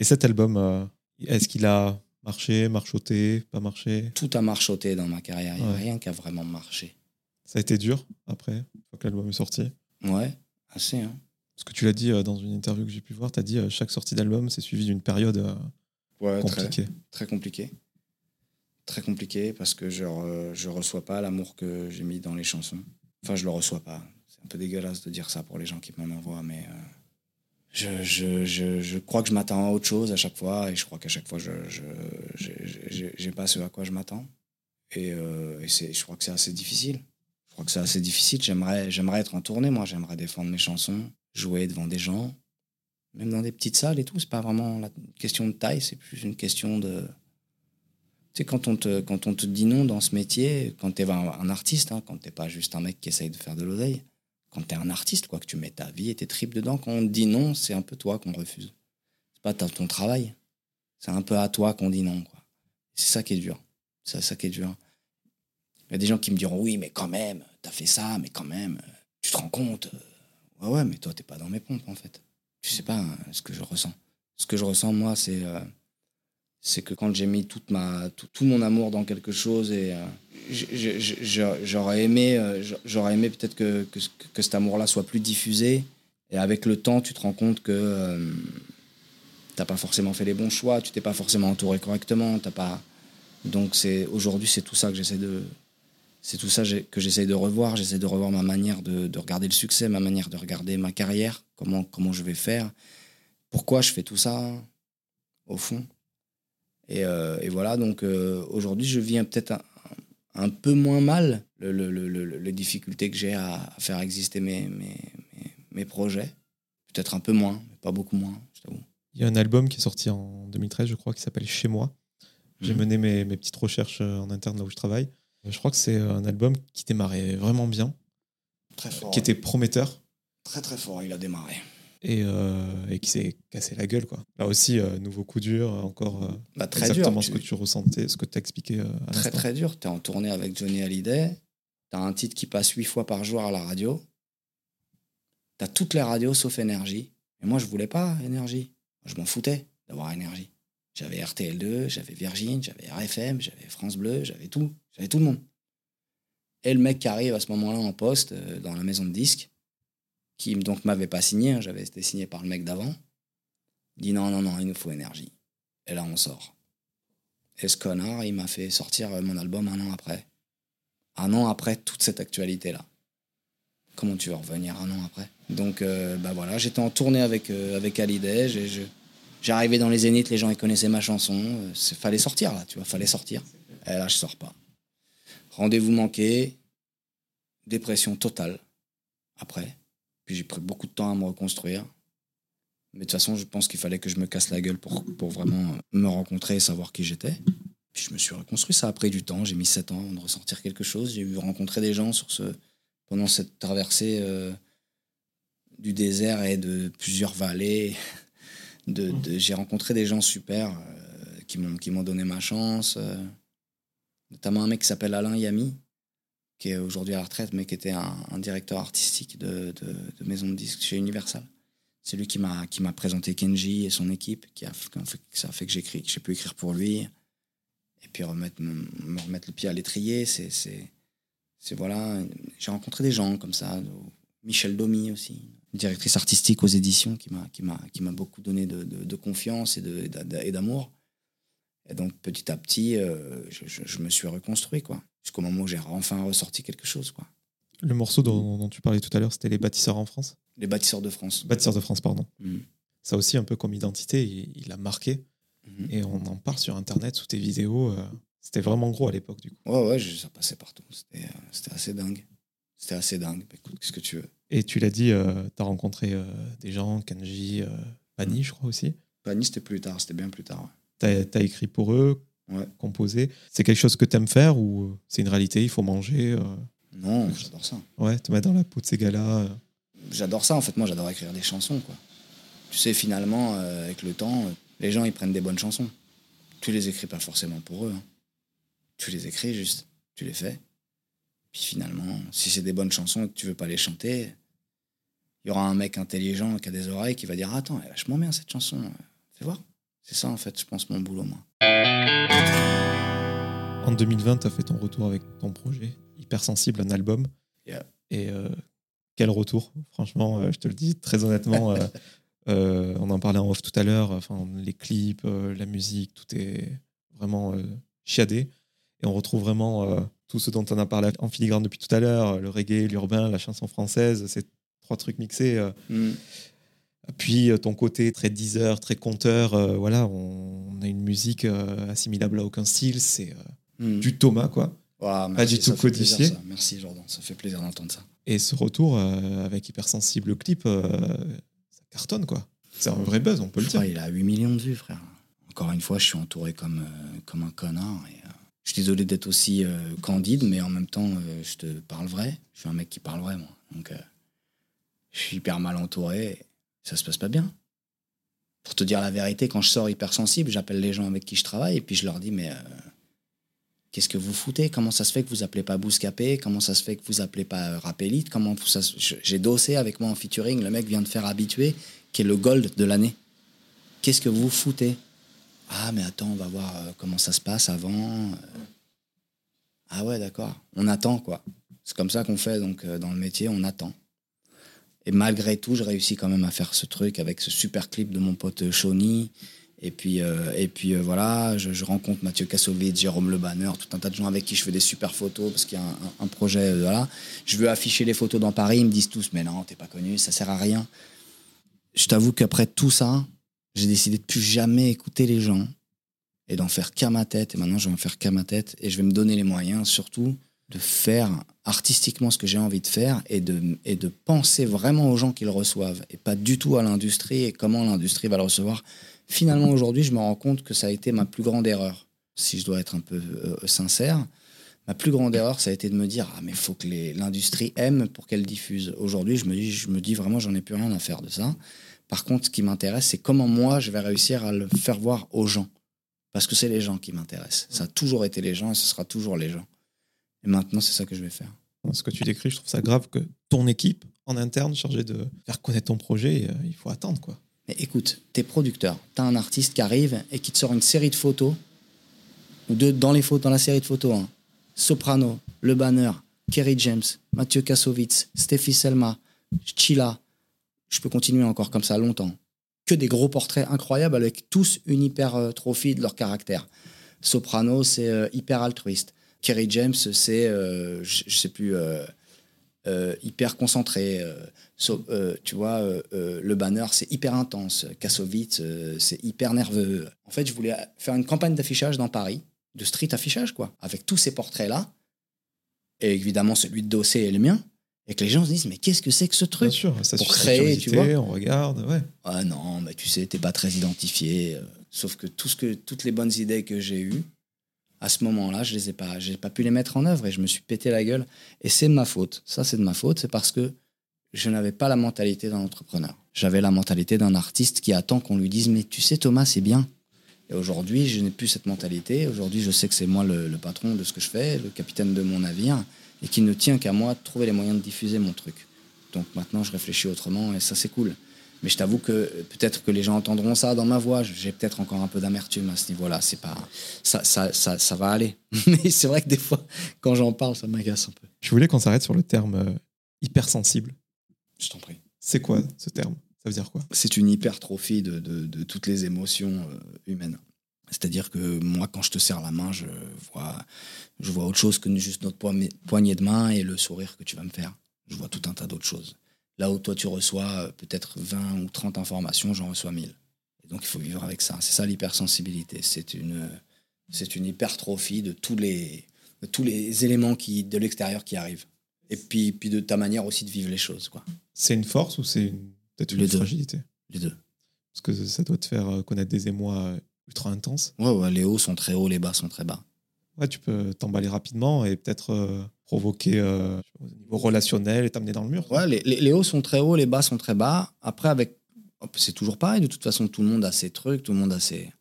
Et cet album, euh, est-ce qu'il a marché, marchoté, pas marché? Tout a marchoté dans ma carrière, il n'y a Ouais. rien qui a vraiment marché. Ça a été dur après, une fois que l'album est sorti? Ouais, assez hein. Parce que tu l'as dit euh, dans une interview que j'ai pu voir, tu as dit euh, chaque sortie d'album, c'est suivi d'une période Ouais, très. compliquée. très compliqué. Très compliqué parce que je, re- je reçois pas l'amour que j'ai mis dans les chansons. Enfin, je le reçois pas. C'est un peu dégueulasse de dire ça pour les gens qui m'en envoient, mais euh, je, je, je, crois que je m'attends à autre chose à chaque fois et je crois qu'à chaque fois, je j'ai pas ce à quoi je m'attends. Et, euh, je crois que c'est assez difficile. Je crois que c'est assez difficile. J'aimerais, être en tournée, moi. J'aimerais défendre mes chansons, jouer devant des gens, même dans des petites salles et tout. C'est pas vraiment la question de taille, c'est plus une question de. Tu sais, quand on, te, quand on te dit non dans ce métier, quand t'es un, un artiste, hein, quand t'es pas juste un mec qui essaye de faire de l'oseille, quand t'es un artiste, quoi, que tu mets ta vie et tes tripes dedans, quand on te dit non, c'est un peu toi qu'on refuse. C'est pas ton travail. C'est un peu à toi qu'on dit non, quoi. C'est ça qui est dur. C'est ça qui est dur. Il y a des gens qui me diront oui, mais quand même, t'as fait ça, mais quand même, tu te rends compte. euh, Ouais, ouais, mais toi, t'es pas dans mes pompes, en fait. Tu sais pas hein, ce que je ressens. Ce que je ressens, moi, c'est euh, c'est que quand j'ai mis toute ma, tout, tout mon amour dans quelque chose et euh, j'aurais aimé, euh, j'aurais aimé peut-être que, que, ce- que cet amour-là soit plus diffusé. Et avec le temps, tu te rends compte que euh, t'as pas forcément fait les bons choix, tu t'es pas forcément entouré correctement, t'as pas. Donc c'est aujourd'hui, c'est tout ça que j'essaie de, c'est tout ça que j'essaie de revoir. J'essaie de revoir ma manière de, de regarder le succès, ma manière de regarder ma carrière, comment, comment je vais faire, pourquoi je fais tout ça, au fond. Et, euh, et voilà, donc euh, aujourd'hui, je vis un- peut-être un, un peu moins mal le, le- le- le- les difficultés que j'ai à, à faire exister mes, mes, mes, mes projets. Peut-être un peu moins, mais pas beaucoup moins, je t'avoue. Il y a un album qui est sorti en 2013, je crois, qui s'appelle Chez moi. J'ai Mhm. mené mes, mes petites recherches euh, en interne là où je travaille. Je crois que c'est un album qui démarrait vraiment bien, Très fort. qui était prometteur très très fort, il a démarré. Et, euh, et qui s'est cassé la gueule. Quoi. Là aussi, euh, nouveau coup dur, encore euh, Bah, très exactement dur. ce tu- que tu ressentais, ce que tu as expliqué à Très très dur. T'es en tournée avec Johnny Hallyday. T'as un titre qui passe huit fois par jour à la radio. T'as toutes les radios sauf Énergie. Et moi, je voulais pas Énergie. Je m'en foutais d'avoir Énergie. J'avais RTL2, j'avais Virgin, j'avais RFM, j'avais France Bleu, j'avais tout. J'avais tout le monde. Et le mec qui arrive à ce moment-là en poste euh, dans la maison de disques, qui donc m'avait pas signé, hein, j'avais été signé par le mec d'avant, dit non, non, non, il nous faut Énergie. Et là, on sort. Et ce connard, il m'a fait sortir euh, mon album un an après. Un an après toute cette actualité-là. Comment tu veux revenir un an après? Donc, euh, bah voilà, j'étais en tournée avec, euh, J'arrivais dans les zéniths, les gens ils connaissaient ma chanson. euh, fallait sortir là, tu vois, fallait sortir. Et là, je sors pas. Rendez-vous manqué, dépression totale après. Puis j'ai pris beaucoup de temps à me reconstruire. Mais de toute façon, je pense qu'il fallait que je me casse la gueule pour, pour vraiment me rencontrer et savoir qui j'étais. Puis je me suis reconstruit. Ça a pris du temps. J'ai mis sept ans avant de ressortir quelque chose. J'ai eu rencontrer des gens sur ce, pendant cette traversée euh, du désert et de plusieurs vallées. De, j'ai rencontré des gens super euh, qui m'ont qui m'ont donné ma chance. euh. notamment un mec qui s'appelle Alain Yami, qui est aujourd'hui à la retraite, mais qui était un, directeur artistique de, de, maison de disques chez Universal. C'est lui qui m'a qui m'a présenté Kenji et son équipe, qui a ça a fait que j'écris, que j'ai pu écrire pour lui. Et puis remettre, me, me remettre le pied à l'étrier, c'est c'est c'est voilà. J'ai rencontré des gens comme ça, Michel Domi aussi, directrice artistique aux éditions, qui m'a qui m'a qui m'a beaucoup donné de, de, confiance et de d'amour. Et donc petit à petit, euh, je- je me suis reconstruit quoi, jusqu'au moment où j'ai enfin ressorti quelque chose quoi. Le morceau dont, dont tu parlais tout à l'heure, c'était Les bâtisseurs en France Les bâtisseurs de France. Bâtisseurs de France, pardon. Mm. ça aussi un peu comme identité, il, il a marqué. Mhm. Et on en parle sur Internet, sous tes vidéos. euh, C'était vraiment gros à l'époque, du coup. Ouais, ouais, je- ça passait partout. C'était euh, c'était assez dingue. C'était assez dingue. Bah, écoute, qu'est-ce que tu veux? Et tu l'as dit, tu as rencontré euh, des gens, Kanji, euh, Pani, je crois aussi. Pani, c'était plus tard, c'était bien plus tard. ouais. Tu as, écrit pour eux, Ouais. composé. C'est quelque chose que tu aimes faire ou c'est une réalité, il faut manger euh, Non, j'adore ça. Ouais, te mettre dans la peau de ces gars-là. euh. J'adore ça, en fait. Moi, j'adore écrire des chansons, quoi. Tu sais, finalement, euh, avec le temps, euh, les gens, ils prennent des bonnes chansons. Tu les écris pas forcément pour eux. hein. Tu les écris juste. Tu les fais. Puis finalement, si c'est des bonnes chansons et que tu veux pas les chanter, il y aura un mec intelligent qui a des oreilles qui va dire Attends, elle est vachement bien cette chanson. Fais voir. C'est ça, en fait, je pense, mon boulot, moi. En 2020, tu as fait ton retour avec ton projet, Hypersensible, un album. Yeah. Et euh, quel retour? Franchement, euh, je te le dis très honnêtement. euh, on en parlait en off tout à l'heure. Enfin, les clips, la musique, tout est vraiment chiadé. Et on retrouve vraiment tout ce dont on a parlé en filigrane depuis tout à l'heure le reggae, l'urbain, la chanson française. C'est trois trucs mixés. Hmm. Puis euh, ton côté très Deezer, très conteur, euh, voilà, on, on a une musique euh, assimilable à aucun style, c'est euh, Hmm. du Thomas quoi. Pas du tout plaisir, codifié. Merci, Jordan. Ça fait plaisir d'entendre ça. Et ce retour avec Hypersensible, le clip, ça cartonne quoi. C'est un vrai buzz, on peut le dire. crois qu'il a 8 millions de vues, frère. Encore une fois, je suis entouré comme, comme un connard. Et, je suis désolé d'être aussi candide, mais en même temps, je te parle vrai. Je suis un mec qui parle vrai, moi. Donc, je suis hyper mal entouré. Ça se passe pas bien. Pour te dire la vérité, quand je sors hypersensible, j'appelle les gens avec qui je travaille et puis je leur dis Mais euh, qu'est-ce que vous foutez? Comment ça se fait que vous appelez pas Bouscapé? Comment ça se fait que vous appelez pas euh, Rapélite? Comment J'ai dossé avec moi en featuring. Le mec vient de faire habitué, qui est le gold de l'année. Qu'est-ce que vous foutez? Ah, mais attends, on va voir euh, comment ça se passe avant. Ah ouais, d'accord. On attend, quoi. C'est comme ça qu'on fait, donc, dans le métier, on attend. Et malgré tout, je réussis quand même à faire ce truc avec ce super clip de mon pote euh, Shawnee. Et puis, euh, et puis euh, voilà, je, rencontre Mathieu Kassovitz, Jérôme Le Banner, tout un tas de gens avec qui je fais des super photos parce qu'il y a un projet. euh, voilà. Je veux afficher les photos dans Paris, ils me disent tous, mais non, t'es pas connu, ça sert à rien. Je t'avoue qu'après tout ça, j'ai décidé de plus jamais écouter les gens et d'en faire qu'à ma tête. Et maintenant, je vais en faire qu'à ma tête et je vais me donner les moyens, surtout, de faire artistiquement ce que j'ai envie de faire et de, et de penser vraiment aux gens qui le reçoivent et pas du tout à l'industrie et comment l'industrie va le recevoir. Finalement, aujourd'hui, je me rends compte que ça a été ma plus grande erreur. Si je dois être un peu euh, sincère, ma plus grande erreur, ça a été de me dire ah mais faut que l'industrie aime pour qu'elle diffuse. Aujourd'hui, je me dis, je me dis vraiment, j'en ai plus rien à faire de ça. Par contre, ce qui m'intéresse, c'est comment moi je vais réussir à le faire voir aux gens, parce que c'est les gens qui m'intéressent. Ça a toujours été les gens et ce sera toujours les gens. Et maintenant, c'est ça que je vais faire. Ce que tu décris, je trouve ça grave que ton équipe en interne chargée de faire connaître ton projet, euh, il faut attendre quoi. Mais écoute, t'es producteur, t'as un artiste qui arrive et qui te sort une série de photos, ou deux dans, les photos, dans la série de photos, hein. Soprano, Le Banner, Kerry James, Mathieu Kassovitz, Steffi Selma, Chila. Je peux continuer encore comme ça longtemps. Que des gros portraits incroyables avec tous une hypertrophie de leur caractère. Soprano, c'est euh, hyper altruiste. Kerry James, c'est, euh, je je sais plus, euh, euh, hyper concentré. so- tu vois, le banner, c'est hyper intense. Kassovitz, c'est hyper nerveux. En fait, je voulais faire une campagne d'affichage dans Paris, de street affichage, quoi, avec tous ces portraits-là. Et évidemment, celui de Dossé et le mien. Et que les gens se disent, mais qu'est-ce que c'est que ce Bien truc sûr, ça Pour créer, tu on regarde, ouais. Ah non, mais tu sais, t'es pas très identifié. euh, Sauf que, tout ce que toutes les bonnes idées que j'ai eues, à ce moment-là, je les ai pas, j'ai pas pu les mettre en œuvre et je me suis pété la gueule. Et c'est de ma faute. Ça, c'est de ma faute. C'est parce que je n'avais pas la mentalité d'un entrepreneur. J'avais la mentalité d'un artiste qui attend qu'on lui dise, mais tu sais, Thomas, c'est bien. Et aujourd'hui, je n'ai plus cette mentalité. Aujourd'hui, je sais que c'est moi le, le patron de ce que je fais, le capitaine de mon navire, et qu'il ne tient qu'à moi de trouver les moyens de diffuser mon truc. Donc maintenant, je réfléchis autrement et ça, c'est cool. Mais je t'avoue que peut-être que les gens entendront ça dans ma voix. J'ai peut-être encore un peu d'amertume à ce niveau-là. C'est pas ça, ça, ça, ça va aller. Mais c'est vrai que des fois, quand j'en parle, ça m'agace un peu. Je voulais qu'on s'arrête sur le terme euh, hypersensible. Je t'en prie. C'est quoi ce terme? Ça veut dire quoi? C'est une hypertrophie de, de, de toutes les émotions euh, humaines. C'est-à-dire que moi, quand je te serre la main, je vois, je vois autre chose que juste notre poignée de main et le sourire que tu vas me faire. Je vois tout un tas d'autres choses. Là où toi, tu reçois euh, peut-être 20 ou 30 informations, j'en reçois 1000. Et donc, il faut vivre avec ça. C'est ça l'hypersensibilité. C'est une, c'est une hypertrophie de tous les, de tous les éléments qui, de l'extérieur qui arrivent. Et puis, puis de ta manière aussi de vivre les choses. Quoi. C'est une force ou c'est une, peut-être une fragilité? Les deux. Parce que ça doit te faire euh, connaître des émois euh, ultra intenses. Ouais, ouais, les hauts sont très hauts, les bas sont très bas. Ouais, tu peux t'emballer rapidement et peut-être euh, provoquer euh, au niveau relationnel et t'amener dans le mur. Les, les- hauts sont très hauts, les bas sont très bas. Après, avec, c'est toujours pareil. De toute façon, tout le monde a ses trucs, tout le monde a ses,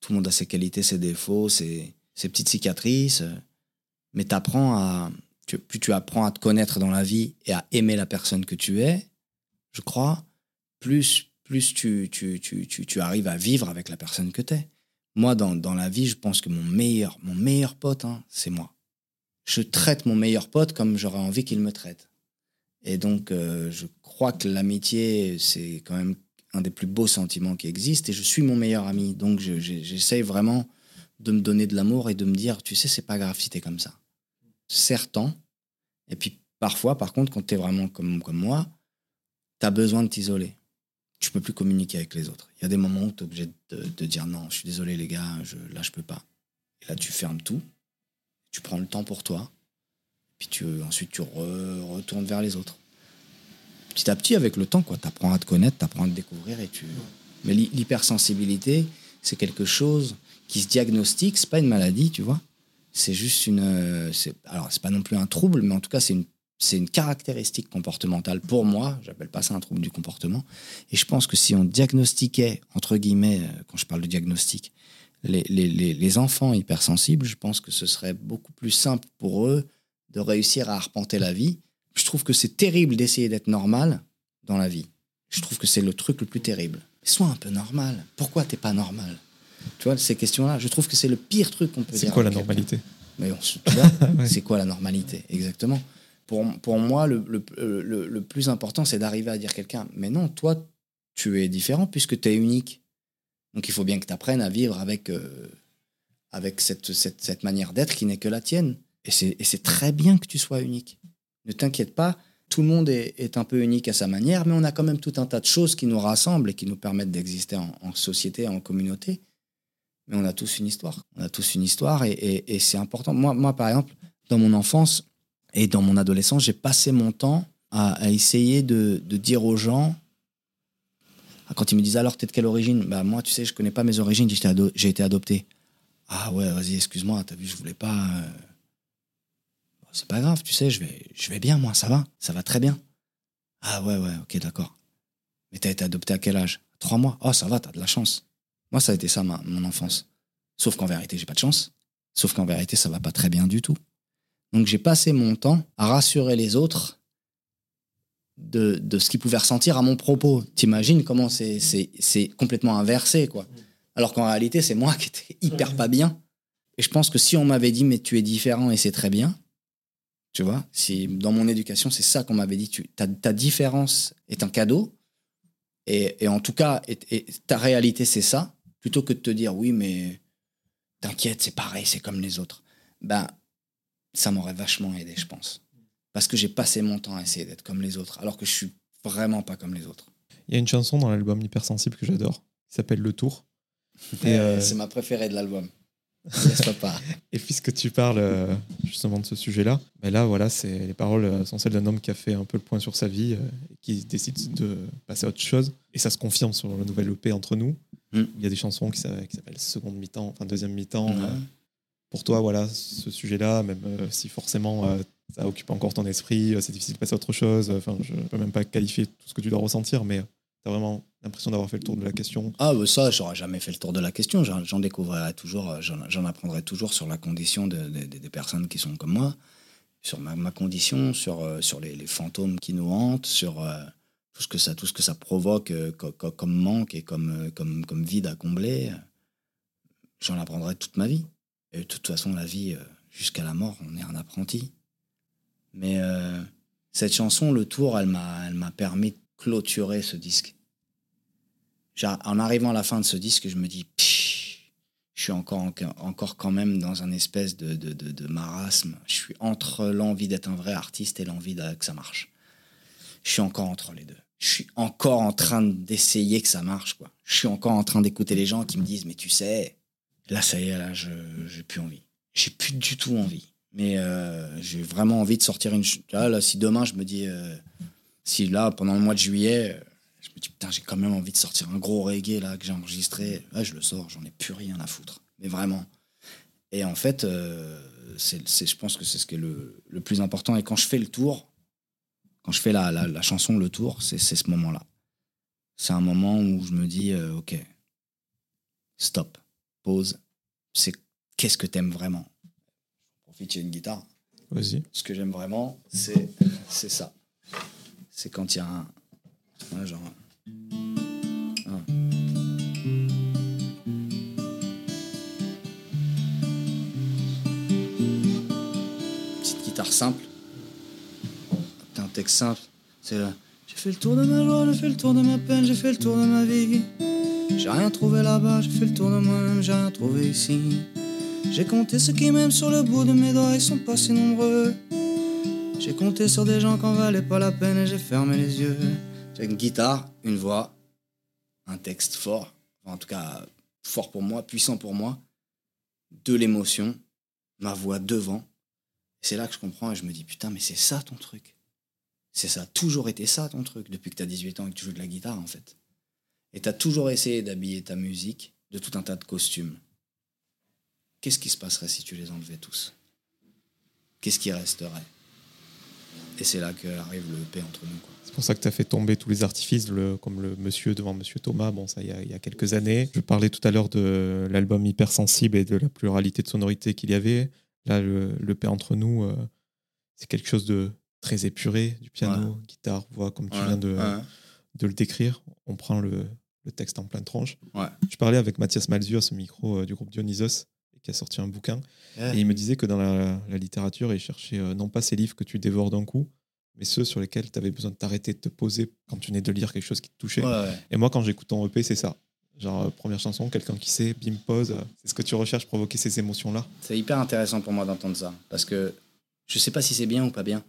tout le monde a ses qualités, ses défauts, ses, petites cicatrices. Mais à, plus tu apprends à te connaître dans la vie et à aimer la personne que tu es, je crois, plus, plus tu, tu, tu, tu, tu arrives à vivre avec la personne que tu es. Moi, dans, dans la vie, je pense que mon meilleur, mon meilleur pote, hein, c'est moi. Je traite mon meilleur pote comme j'aurais envie qu'il me traite. Et donc, euh, je crois que l'amitié, c'est quand même un des plus beaux sentiments qui existent. Et je suis mon meilleur ami. Donc, je- je- j'essaye vraiment de me donner de l'amour et de me dire, tu sais, c'est pas grave si t'es comme ça. Certain. Et puis, parfois, par contre, quand t'es vraiment comme, comme moi, t'as besoin de t'isoler. Tu peux plus communiquer avec les autres. Il y a des moments où t'es obligé de, de dire, non, je suis désolé, les gars, je, là, je peux pas. Et là, tu fermes tout. Tu prends le temps pour toi. Puis tu, ensuite, tu re- retournes vers les autres. Petit à petit, avec le temps, quoi, t'apprends à te connaître, t'apprends à te découvrir. Et tu... Mais l'hy- l'hypersensibilité, c'est quelque chose qui se diagnostique, c'est pas une maladie, tu vois. C'est juste une. euh, Alors, c'est pas non plus un trouble, mais en tout cas, c'est une, c'est une caractéristique comportementale. Pour moi, j'appelle pas ça un trouble du comportement. Et je pense que si on diagnostiquait, entre guillemets, euh, quand je parle de diagnostic, les, les, les, enfants hypersensibles, je pense que ce serait beaucoup plus simple pour eux de réussir à arpenter la vie. Je trouve que c'est terrible d'essayer d'être normal dans la vie. Je trouve que c'est le truc le plus terrible. Sois un peu normal. Pourquoi t'es pas normal? Tu vois, ces questions-là, je trouve que c'est le pire truc qu'on peut dire. C'est quoi la normalité? Mais on se- Ouais. c'est quoi la normalité Exactement? Pour, pour moi, le, le, le- le plus important, c'est d'arriver à dire à quelqu'un, mais non, toi, tu es différent puisque tu es unique. Donc il faut bien que tu apprennes à vivre avec, euh, avec cette, cette, cette manière d'être qui n'est que la tienne. Et c'est très bien que tu sois unique. Ne t'inquiète pas, tout le monde est, un peu unique à sa manière, mais on a quand même tout un tas de choses qui nous rassemblent et qui nous permettent d'exister en, société, en communauté. Mais on a tous une histoire. On a tous une histoire et, c'est important. Moi, moi, par exemple, dans mon enfance et dans mon adolescence, j'ai passé mon temps à, essayer de, dire aux gens, quand ils me disent alors t'es de quelle origine? Bah moi, tu sais, je connais pas mes origines, j'ai été adopté. Ah ouais, vas-y, excuse-moi, t'as vu, je voulais pas. euh. C'est pas grave, tu sais, je vais, je vais bien, moi, ça va, ça va très bien. Ah ouais, ouais, ok, d'accord. Mais t'as été adopté à quel âge? Trois mois. Oh, ça va, t'as de la chance. Moi, ça a été ça, ma- mon enfance. Sauf qu'en vérité, j'ai pas de chance. Sauf qu'en vérité, ça va pas très bien du tout. Donc, j'ai passé mon temps à rassurer les autres de, de ce qu'ils pouvaient ressentir à mon propos. T'imagines comment c'est, complètement inversé, quoi. Alors qu'en réalité, c'est moi qui étais hyper pas bien. Et je pense que si on m'avait dit, mais tu es différent et c'est très bien, tu vois, si dans mon éducation, c'est ça qu'on m'avait dit, tu, ta, ta différence est un cadeau, et, et en tout cas, ta réalité, c'est ça, plutôt que de te dire, oui, mais t'inquiète, c'est pareil, c'est comme les autres. Ben, ça m'aurait vachement aidé, je pense. Parce que j'ai passé mon temps à essayer d'être comme les autres, alors que je suis vraiment pas comme les autres. Il y a une chanson dans l'album Hypersensible que j'adore, qui s'appelle Le Tour. Euh, C'est ma préférée de l'album. Pas. Et puisque tu parles euh, justement de ce sujet-là, mais là, voilà, c'est les paroles euh, sont celles d'un homme qui a fait un peu le point sur sa vie, et qui décide de passer à autre chose. Et ça se confirme sur le nouvel EP entre nous. Mm. Il y a des chansons qui, s'a- qui s'appellent Seconde mi-temps, enfin deuxième mi-temps. Euh, pour toi, voilà, ce sujet-là, même euh, si forcément ça occupe encore ton esprit, euh, c'est difficile de passer à autre chose. Enfin, je ne peux même pas qualifier tout ce que tu dois ressentir, mais tu as vraiment l'impression d'avoir fait le tour de la question. Ah, bah ça, j'aurais jamais fait le tour de la question. J'en découvrirai toujours, euh, j'en apprendrai toujours sur la condition de- de- de- des personnes qui sont comme moi, sur ma, condition, sur, euh, les, fantômes qui nous hantent, sur tout, ce que ça, provoque co- co- comme manque et comme, comme, vide à combler. J'en apprendrai toute ma vie. Et de toute façon, la vie, jusqu'à la mort, on est un apprenti. Mais euh, cette chanson, Le Tour, elle m'a permis de clôturer ce disque. En arrivant à la fin de ce disque, je me dis, je suis encore, encore quand même dans un espèce de, de, de, de marasme. Je suis entre l'envie d'être un vrai artiste et l'envie que ça marche. je suis encore entre les deux. Je suis encore en train d'essayer que ça marche, quoi. Je suis encore en train d'écouter les gens qui me disent, mais tu sais, là, ça y est, là, j'ai plus envie. J'ai plus du tout envie. Mais euh, j'ai vraiment envie de sortir une. Là, si demain, je me dis, euh, si là, pendant le mois de juillet, euh, je me dis, putain, j'ai quand même envie de sortir un gros reggae, là, que j'ai enregistré, là, je le sors, j'en ai plus rien à foutre. Mais vraiment. Et en fait, c'est, je pense que c'est ce qui est le, le plus important. Et quand je fais le tour, quand je fais la, la, la chanson, le tour, c'est, c'est ce moment-là. C'est un moment où je me dis, ok, stop, pause. C'est qu'est-ce que t'aimes vraiment? Je profite, il y a une guitare. Vas-y. Ce que j'aime vraiment, c'est, c'est ça. C'est quand il y a un. ouais, genre. un- Petite guitare simple. T'as un texte simple. C'est là. J'ai fait le tour de ma joie, j'ai fait le tour de ma peine, j'ai fait le tour de ma vie. J'ai rien trouvé là-bas, j'ai fait le tour de moi-même, j'ai rien trouvé ici. J'ai compté ceux qui m'aiment sur le bout de mes doigts, ils sont pas si nombreux. J'ai compté sur des gens qui en valaient pas la peine et j'ai fermé les yeux. J'ai une guitare, une voix, un texte fort, en tout cas fort pour moi, puissant pour moi, de l'émotion, ma voix devant. C'est là que je comprends et je me dis putain, mais c'est ça ton truc. C'est ça, toujours été ça ton truc depuis que tu as 18 ans et que tu joues de la guitare en fait. Et tu as toujours essayé d'habiller ta musique de tout un tas de costumes. Qu'est-ce qui se passerait si tu les enlevais tous? Qu'est-ce qui resterait? Et c'est là qu'arrive le EP entre nous. Quoi. C'est pour ça que tu as fait tomber tous les artifices, le- comme le monsieur devant monsieur Thomas, bon, ça, il y, a- il y a quelques années. Je parlais tout à l'heure de l'album hypersensible et de la pluralité de sonorités qu'il y avait. Là, le, le P entre nous, euh, c'est quelque chose de très épuré, du piano, guitare, voix, comme tu viens de, Ouais. de le décrire. On prend le, le texte en pleine tronche. Ouais. Je parlais avec Mathias Malzieu, ce micro euh, du groupe Dionysos, qui a sorti un bouquin. Ouais. Et il me disait que dans la, la littérature, il cherchait euh, non pas ces livres que tu dévores d'un coup, mais ceux sur lesquels tu avais besoin de t'arrêter, de te poser quand tu venais de lire quelque chose qui te touchait. Ouais. Et moi, quand j'écoute ton EP, c'est ça. Genre, euh, première chanson, quelqu'un qui sait, bim, pause. euh, C'est ce que tu recherches, provoquer ces émotions-là. C'est hyper intéressant pour moi d'entendre ça. Parce que je sais pas si c'est bien ou pas bien.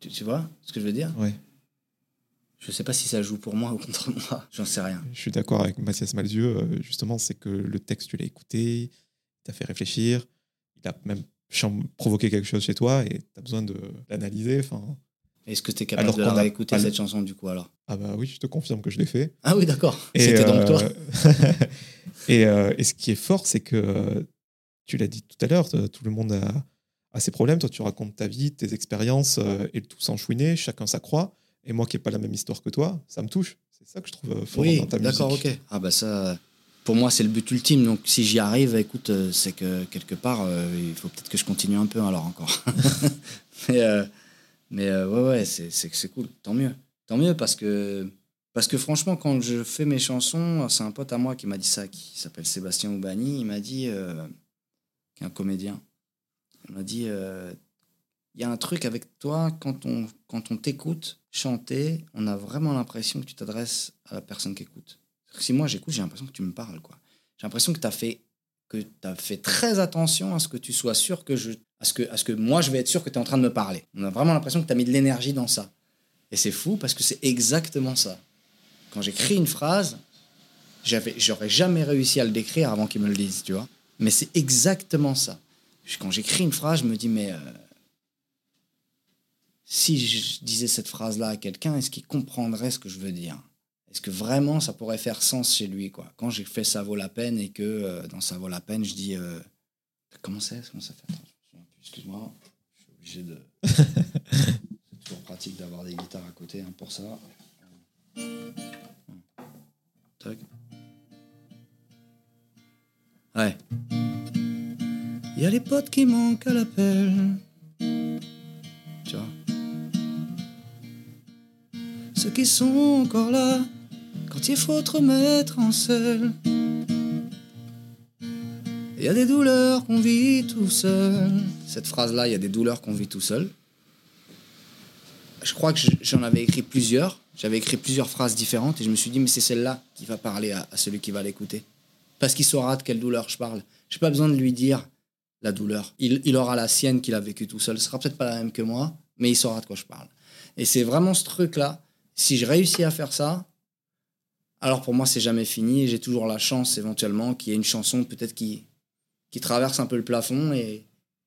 Tu, tu vois ce que je veux dire? Ouais, Je sais pas si ça joue pour moi ou contre moi. J'en sais rien. je suis d'accord avec Mathias Malzieu. justement, c'est que le texte, tu l'as écouté, t'a fait réfléchir, il a même provoqué quelque chose chez toi et tu as besoin de l'analyser. Enfin, Est-ce que tu es capable Alors de la réécouter cette chanson du coup alors? Ah bah oui, je te confirme que je l'ai fait. Ah oui, d'accord. Et, C'était donc toi. euh, et, euh, et ce qui est fort, c'est que euh, tu l'as dit tout à l'heure, tout le monde a, a ses problèmes. Toi, tu racontes ta vie, tes expériences euh, et le tout s'enchouiner, chacun sa croix. Et moi qui n'ai pas la même histoire que toi, ça me touche. C'est ça que je trouve fort Oui, dans ta d'accord, musique. ok. Ah bah ça, pour moi, c'est le but ultime. Donc si j'y arrive, écoute, euh, c'est que quelque part, euh, il faut peut-être que je continue un peu alors encore. mais euh, mais euh, ouais, ouais, c'est cool. Tant mieux. Tant mieux parce que parce que franchement, quand je fais mes chansons, c'est un pote à moi qui m'a dit ça, qui s'appelle Sébastien Oubani. Il m'a dit, qui est un comédien. Il m'a dit, il y a un truc avec toi quand on quand on t'écoute chanter, on a vraiment l'impression que tu t'adresses à la personne qui écoute. Si moi j'écoute, j'ai l'impression que tu me parles quoi. J'ai l'impression que tu as fait que tu fait très attention à ce que tu sois sûr que je à ce que à ce que moi je vais être sûr que tu es en train de me parler. On a vraiment l'impression que tu as mis de l'énergie dans ça. Et c'est fou parce que c'est exactement ça. Quand j'écris une phrase, j'avais j'aurais jamais réussi à le décrire avant qu'ils me le disent, tu vois. Mais c'est exactement ça. Quand j'écris une phrase, je me dis mais euh, si je disais cette phrase-là à quelqu'un, est-ce qu'il comprendrait ce que je veux dire? Est-ce que vraiment ça pourrait faire sens chez lui quoi? Quand j'ai fait Ça vaut la peine et que euh, dans Ça vaut la peine, je dis euh, comment c'est? Comment ça fait? Excuse-moi, je suis obligé de. c'est toujours pratique d'avoir des guitares à côté hein, pour ça. Tac. Ouais. Il y a les potes qui manquent à l'appel. Tu vois Ceux qui sont encore là quand il faut te remettre en selle. Il y a des douleurs qu'on vit tout seul. Cette phrase-là, il y a des douleurs qu'on vit tout seul. Je crois que je- j'en avais écrit plusieurs. J'avais écrit plusieurs phrases différentes et je me suis dit, mais c'est celle-là qui va parler à, celui qui va l'écouter. Parce qu'il saura de quelle douleur je parle. J'ai pas besoin de lui dire la douleur. Il, il aura la sienne qu'il a vécue tout seul. Ce sera peut-être pas la même que moi, mais il saura de quoi je parle. Et c'est vraiment ce truc-là. Si je réussis à faire ça, alors pour moi, c'est jamais fini. J'ai toujours la chance, éventuellement, qu'il y ait une chanson peut-être qui, qui traverse un peu le plafond et,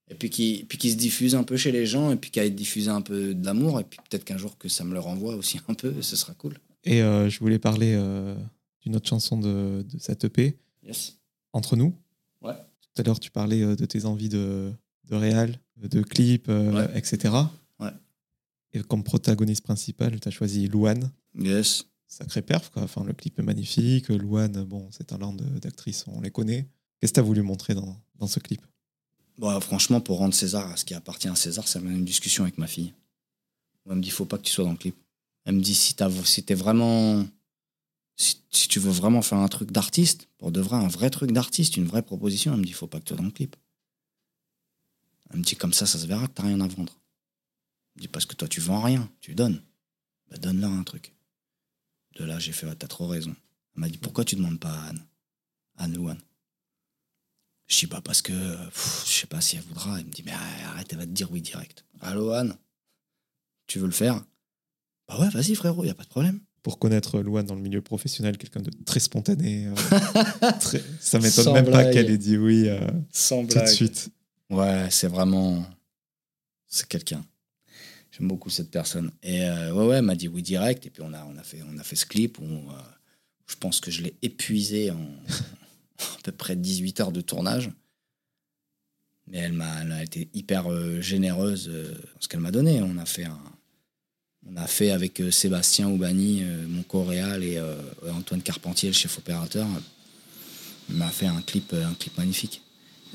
et puis qui, puis qui se diffuse un peu chez les gens et puis qui a diffusé un peu d'amour. Et puis peut-être qu'un jour que ça me le renvoie aussi un peu, ce sera cool. Et euh, je voulais parler euh, d'une autre chanson de, de cette EP, Yes. Entre nous. Ouais. Tout à l'heure, tu parlais euh, de tes envies de, de réal, de clip, euh, Ouais. etc. Ouais. Et comme protagoniste principal, tu as choisi Louane. Yes. Sacré perf, quoi. Enfin, le clip est magnifique. Louane, bon, c'est un talent de- d'actrice, on les connaît. Qu'est-ce que tu as voulu montrer dans, dans ce clip? Bon, franchement, pour rendre César à ce qui appartient à César, ça m'a une discussion avec ma fille. Elle me dit, faut pas que tu sois dans le clip. Elle me dit, si si vraiment, si, tu veux vraiment faire un truc d'artiste, pour de vrai, un vrai truc d'artiste, une vraie proposition, elle me dit, faut pas que tu sois dans le clip. Elle me dit, comme ça, ça se verra que t'as rien à vendre. Elle me dit, parce que toi, tu vends rien, tu donnes. Bah, donne-leur un truc. De là, j'ai fait, ouais, t'as trop raison. Elle m'a dit, pourquoi tu demandes pas à Anne? Anne Louane je dis, bah parce que pff, je sais pas si elle voudra. Elle me dit, mais arrête, elle va te dire oui direct. Allô Anne, tu veux le faire? Bah ouais, vas-y frérot, y a pas de problème. Pour connaître Louane dans le milieu professionnel, quelqu'un de très spontané. euh, très- Ça m'étonne même pas qu'elle ait dit oui euh, Sans tout de suite. Ouais, c'est vraiment. C'est quelqu'un. J'aime beaucoup cette personne. Et euh, ouais, ouais, elle m'a dit oui direct. Et puis on a, on a, fait, on a fait ce clip où euh, je pense que je l'ai épuisé en à peu près 18 heures de tournage. Mais elle, m'a, elle a été hyper euh, généreuse dans ce qu'elle m'a donné. On a fait un. On a fait avec Sébastien Oubani, mon coréal, et Antoine Carpentier, le chef opérateur. On a fait un clip, un clip magnifique.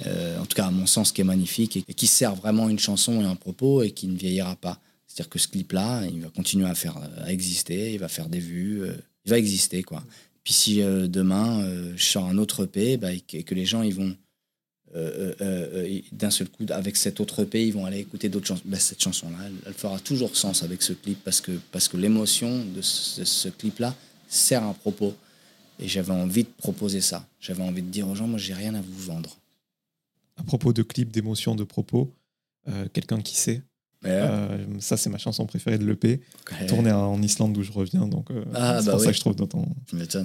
En tout cas à mon sens, qui est magnifique et qui sert vraiment une chanson et un propos et qui ne vieillira pas. C'est-à-dire que ce clip-là, il va continuer à à exister, il va faire des vues, euh, il va exister quoi. Puis si euh, demain euh, je sors un autre EP, bah, et que, les gens ils vont euh, euh, euh, d'un seul coup avec cet autre EP, ils vont aller écouter d'autres chansons. Bah, cette chanson-là, elle, fera toujours sens avec ce clip parce que parce que l'émotion de ce, ce clip-là sert un propos. Et j'avais envie de proposer ça. J'avais envie de dire aux gens, moi j'ai rien à vous vendre. À propos de clips, d'émotions, de propos, euh, quelqu'un qui sait. Ouais. Euh, ça, c'est ma chanson préférée de l'EP. Tournée en Islande d'où je reviens. Donc, euh, Ah, c'est bah pour ça que je trouve d'autant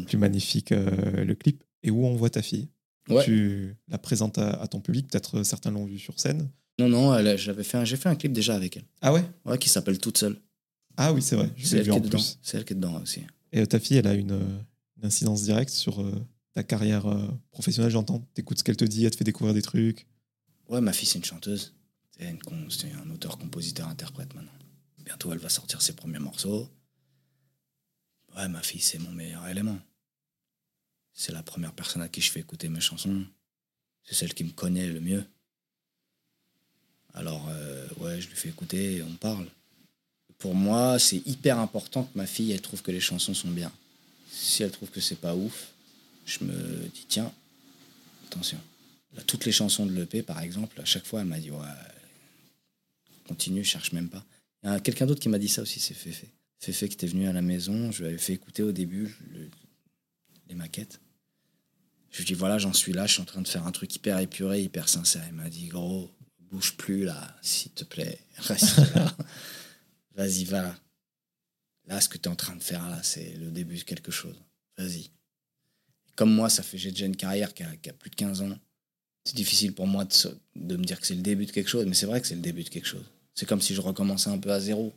plus magnifique euh, le clip. Et où on voit ta fille? Ouais. Tu la présentes à, à ton public. Peut-être certains l'ont vu sur scène. Non, non, j'avais fait j'ai fait un clip déjà avec elle. Ah ouais? Ouais, qui s'appelle Toute seule. Ah oui, c'est vrai. C'est elle qui est dedans. plus. C'est elle qui est dedans aussi. Et ta fille, elle a une, une incidence directe sur ta carrière professionnelle, j'entends. T'écoutes ce qu'elle te dit, elle te fait découvrir des trucs. Ouais, ma fille, c'est une chanteuse. C'est, un auteur, compositeur, interprète maintenant. Bientôt, elle va sortir ses premiers morceaux. Ouais, ma fille, c'est mon meilleur élément. C'est la première personne à qui je fais écouter mes chansons. C'est celle qui me connaît le mieux. Alors, euh, ouais, je lui fais écouter et on parle. Pour moi, c'est hyper important que ma fille, elle trouve que les chansons sont bien. Si elle trouve que c'est pas ouf, je me dis, tiens, attention. Là, toutes les chansons de l'EP, par exemple, à chaque fois, elle m'a dit, ouais, continue, cherche même pas. Il y a quelqu'un d'autre qui m'a dit ça aussi, c'est Féfé. Féfé qui était venu à la maison, je lui avais fait écouter au début le- les maquettes. Je lui ai dit, voilà, j'en suis là, je suis en train de faire un truc hyper épuré, hyper sincère. Il m'a dit, gros, bouge plus là, s'il te plaît, reste là. Vas-y, va là. Ce que tu es en train de faire là, c'est le début de quelque chose. Vas-y. Comme moi, ça fait, j'ai déjà une carrière qui a, plus de 15 ans. C'est difficile pour moi de, de me dire que c'est le début de quelque chose, mais c'est vrai que c'est le début de quelque chose. C'est comme si je recommençais un peu à zéro,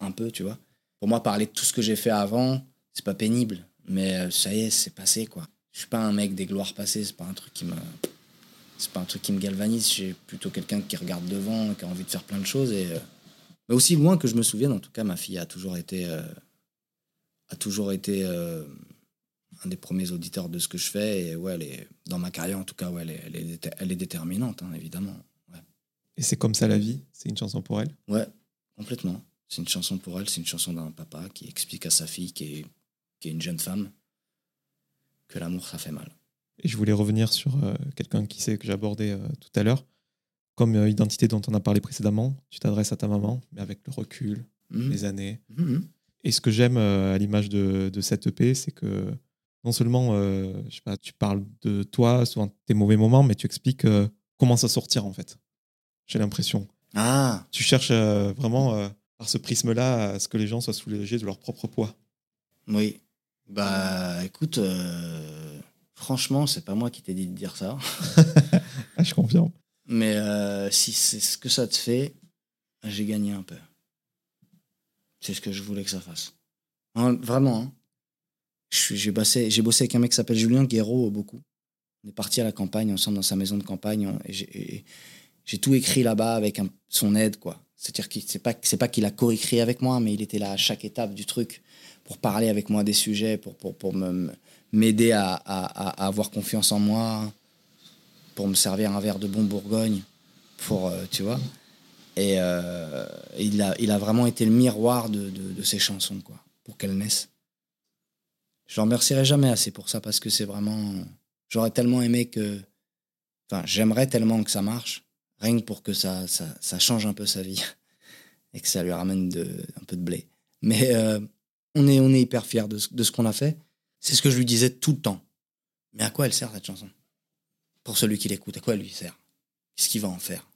un peu, tu vois. Pour moi, parler de tout ce que j'ai fait avant, c'est pas pénible, mais euh, ça y est, c'est passé, quoi. Je suis pas un mec des gloires passées, c'est pas un truc qui me, c'est pas un truc qui me galvanise. J'ai plutôt quelqu'un qui regarde devant, qui a envie de faire plein de choses et, euh, mais aussi loin que je me souvienne, en tout cas, ma fille a toujours été, euh, a toujours été un des premiers auditeurs de ce que je fais et ouais, dans ma carrière en tout cas, ouais, elle est, elle est déterminante, hein, évidemment. Et c'est comme ça la vie. C'est une chanson pour elle. Ouais, complètement. C'est une chanson pour elle, c'est une chanson d'un papa qui explique à sa fille, qui est, qui est une jeune femme, que l'amour, ça fait mal. Et je voulais revenir sur euh, quelqu'un qui sait que j'ai abordé euh, tout à l'heure. Comme euh, identité dont on a parlé précédemment, tu t'adresses à ta maman, mais avec le recul, Mhm. les années. Mhm. Et ce que j'aime euh, à l'image de, de cette EP, c'est que non seulement euh, je sais pas, tu parles de toi, souvent tes mauvais moments, mais tu expliques comment s'en sortir en fait. J'ai l'impression. Ah, Tu cherches euh, vraiment euh, par ce prisme-là à ce que les gens soient soulagés de leur propre poids. Oui. Bah, écoute, euh, franchement, c'est pas moi qui t'ai dit de dire ça. Ah, je confirme. Mais euh, si c'est ce que ça te fait, j'ai gagné un peu. C'est ce que je voulais que ça fasse. Hein, vraiment. hein. J'ai bossé, j'ai bossé avec un mec qui s'appelle Julien Guéraud beaucoup. On est parti à la campagne ensemble dans sa maison de campagne. et j'ai- tout écrit là-bas avec son aide, quoi. C'est-à-dire que c'est pas, c'est pas qu'il a co-écrit avec moi, mais il était là à chaque étape du truc pour parler avec moi des sujets, pour, pour, pour me- m'aider à- à avoir confiance en moi, pour me servir un verre de bon Bourgogne, pour, euh, tu vois. Et euh, il, a, il a vraiment été le miroir de, de, de ces chansons, quoi, pour qu'elles naissent. Je le remercierai jamais assez pour ça, parce que c'est vraiment... J'aurais tellement aimé que... Enfin, j'aimerais tellement que ça marche, rien que pour que ça, ça, ça change un peu sa vie et que ça lui ramène un peu de blé. Mais euh, on, est, on est hyper fiers de, ce- qu'on a fait. C'est ce que je lui disais tout le temps. Mais à quoi elle sert cette chanson? Pour celui qui l'écoute, à quoi elle lui sert? Qu'est-ce qu'il va en faire?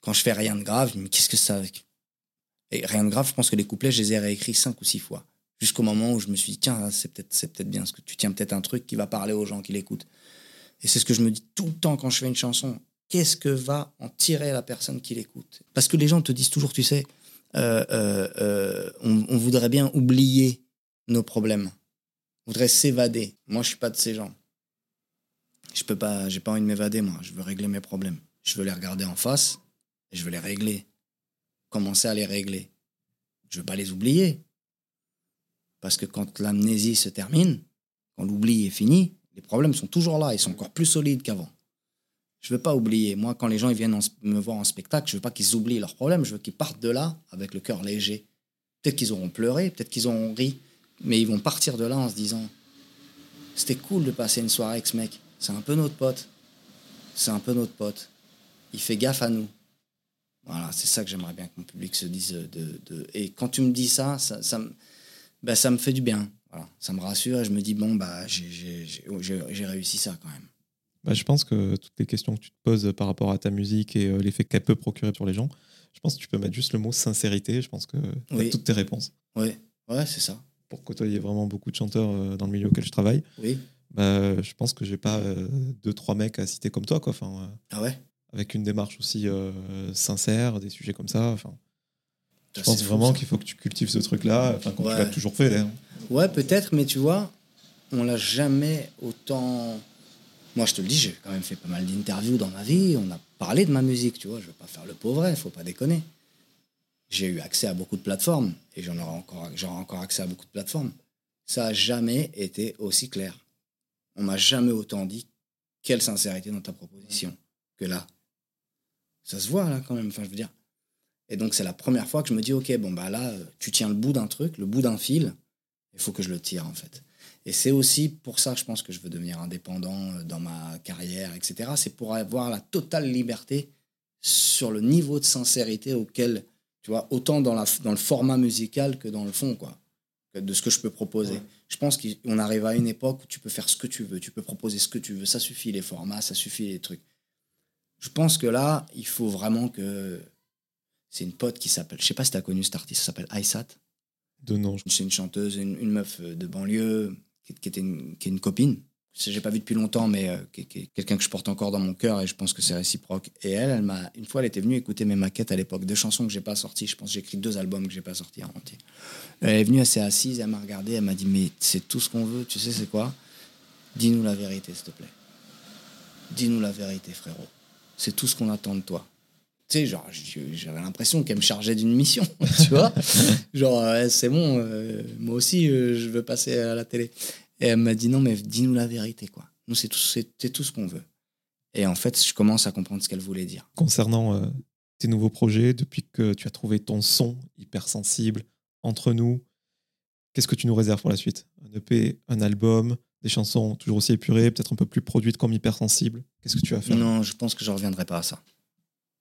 Quand je fais rien de grave, mais qu'est-ce que ça. Et rien de grave, je pense que les couplets, je les ai réécrits cinq ou six fois. Jusqu'au moment où je me suis dit, tiens, c'est peut-être c'est peut-être bien, parce que tu tiens peut-être un truc qui va parler aux gens qui l'écoutent. Et c'est ce que je me dis tout le temps quand je fais une chanson. Qu'est-ce que va en tirer la personne qui l'écoute? Parce que les gens te disent toujours, tu sais, euh, euh, euh, on, voudrait bien oublier nos problèmes. On voudrait s'évader. Moi, je suis pas de ces gens. Je peux pas, j'ai pas envie de m'évader, moi. Je veux régler mes problèmes. Je veux les regarder en face et je veux les régler. Commencer à les régler. Je veux pas les oublier. Parce que quand l'amnésie se termine, quand l'oubli est fini, les problèmes sont toujours là. Ils sont encore plus solides qu'avant. Je veux pas oublier. Moi, quand les gens ils viennent me voir en spectacle, je veux pas qu'ils oublient leurs problèmes. Je veux qu'ils partent de là avec le cœur léger. Peut-être qu'ils auront pleuré, peut-être qu'ils auront ri, mais ils vont partir de là en se disant C'était cool de passer une soirée avec ce mec. C'est un peu notre pote. C'est un peu notre pote. Il fait gaffe à nous. Voilà, c'est ça que j'aimerais bien que mon public se dise. De, Et quand tu me dis ça, ça, ben, ça me fait du bien. Voilà, ça me rassure et je me dis Bon, bah, j'ai réussi ça quand même. Bah, je pense que toutes les questions que tu te poses par rapport à ta musique et euh, l'effet qu'elle peut procurer sur les gens, je pense que tu peux mettre juste le mot sincérité. Je pense que tu Oui. toutes tes réponses. Ouais, ouais, c'est ça. Pour côtoyer vraiment beaucoup de chanteurs euh, dans le milieu auquel je travaille, Oui. bah, je pense que j'ai pas euh, deux, trois mecs à citer comme toi. Quoi. Enfin, Ah ouais? avec une démarche aussi euh, sincère, des sujets comme ça. Enfin, je pense vraiment qu'il faut que tu cultives ce truc-là, enfin, comme Ouais. tu l'as toujours fait. hein. Ouais, peut-être, mais tu vois, on l'a jamais autant. Moi, je te le dis, j'ai quand même fait pas mal d'interviews dans ma vie. On a parlé de ma musique, tu vois. Je veux pas faire le pauvre, il faut pas déconner. J'ai eu accès à beaucoup de plateformes et j'en aurai encore, j'aurai encore accès à beaucoup de plateformes. Ça a jamais été aussi clair. On m'a jamais autant dit quelle sincérité dans ta proposition que là. Ça se voit là quand même. Enfin, je veux dire. Et donc c'est la première fois que je me dis ok bon bah là euh, tu tiens le bout d'un truc, le bout d'un fil. Il faut que je le tire en fait. Et c'est aussi pour ça que je pense que je veux devenir indépendant euh, dans ma carrière, etc. C'est pour avoir la totale liberté sur le niveau de sincérité auquel, tu vois, autant dans, la, dans le format musical que dans le fond, quoi, de ce que je peux proposer. Ouais. Je pense qu'on arrive à une époque où tu peux faire ce que tu veux, tu peux proposer ce que tu veux, ça suffit les formats, ça suffit les trucs. Je pense que là, il faut vraiment que. C'est une pote qui s'appelle, je sais pas si tu as connu cet artiste, ça s'appelle Aïsat. De nom, je- C'est une chanteuse, une, une meuf de banlieue qui, était une, qui est une copine. Je pas vu depuis longtemps, mais euh, qui, est quelqu'un que je porte encore dans mon cœur et je pense que c'est réciproque. Et elle, elle m'a, une fois, elle était venue écouter mes maquettes à l'époque, deux chansons que j'ai pas sorties. Je pense j'ai écrit deux albums que j'ai pas sortis en entier. Elle est venue, elle s'est assise, elle m'a regardé, elle m'a dit Mais c'est tout ce qu'on veut, tu sais, c'est quoi? Dis-nous la vérité, s'il te plaît. Dis-nous la vérité, frérot. C'est tout ce qu'on attend de toi. Tu sais, genre, j'avais l'impression qu'elle me chargeait d'une mission, tu vois. genre, euh, c'est bon, euh, moi aussi, euh, je veux passer à la télé. Et elle m'a dit, non, mais dis-nous la vérité, quoi. Nous, c'est tout, c'est, tout ce qu'on veut. Et en fait, je commence à comprendre ce qu'elle voulait dire. concernant tes nouveaux projets, depuis que tu as trouvé ton son hypersensible entre nous, qu'est-ce que tu nous réserves pour la suite? Un EP, un album, des chansons toujours aussi épurées, peut-être un peu plus produites comme hypersensible Qu'est-ce que tu vas faire? Non, je pense que je reviendrai pas à ça.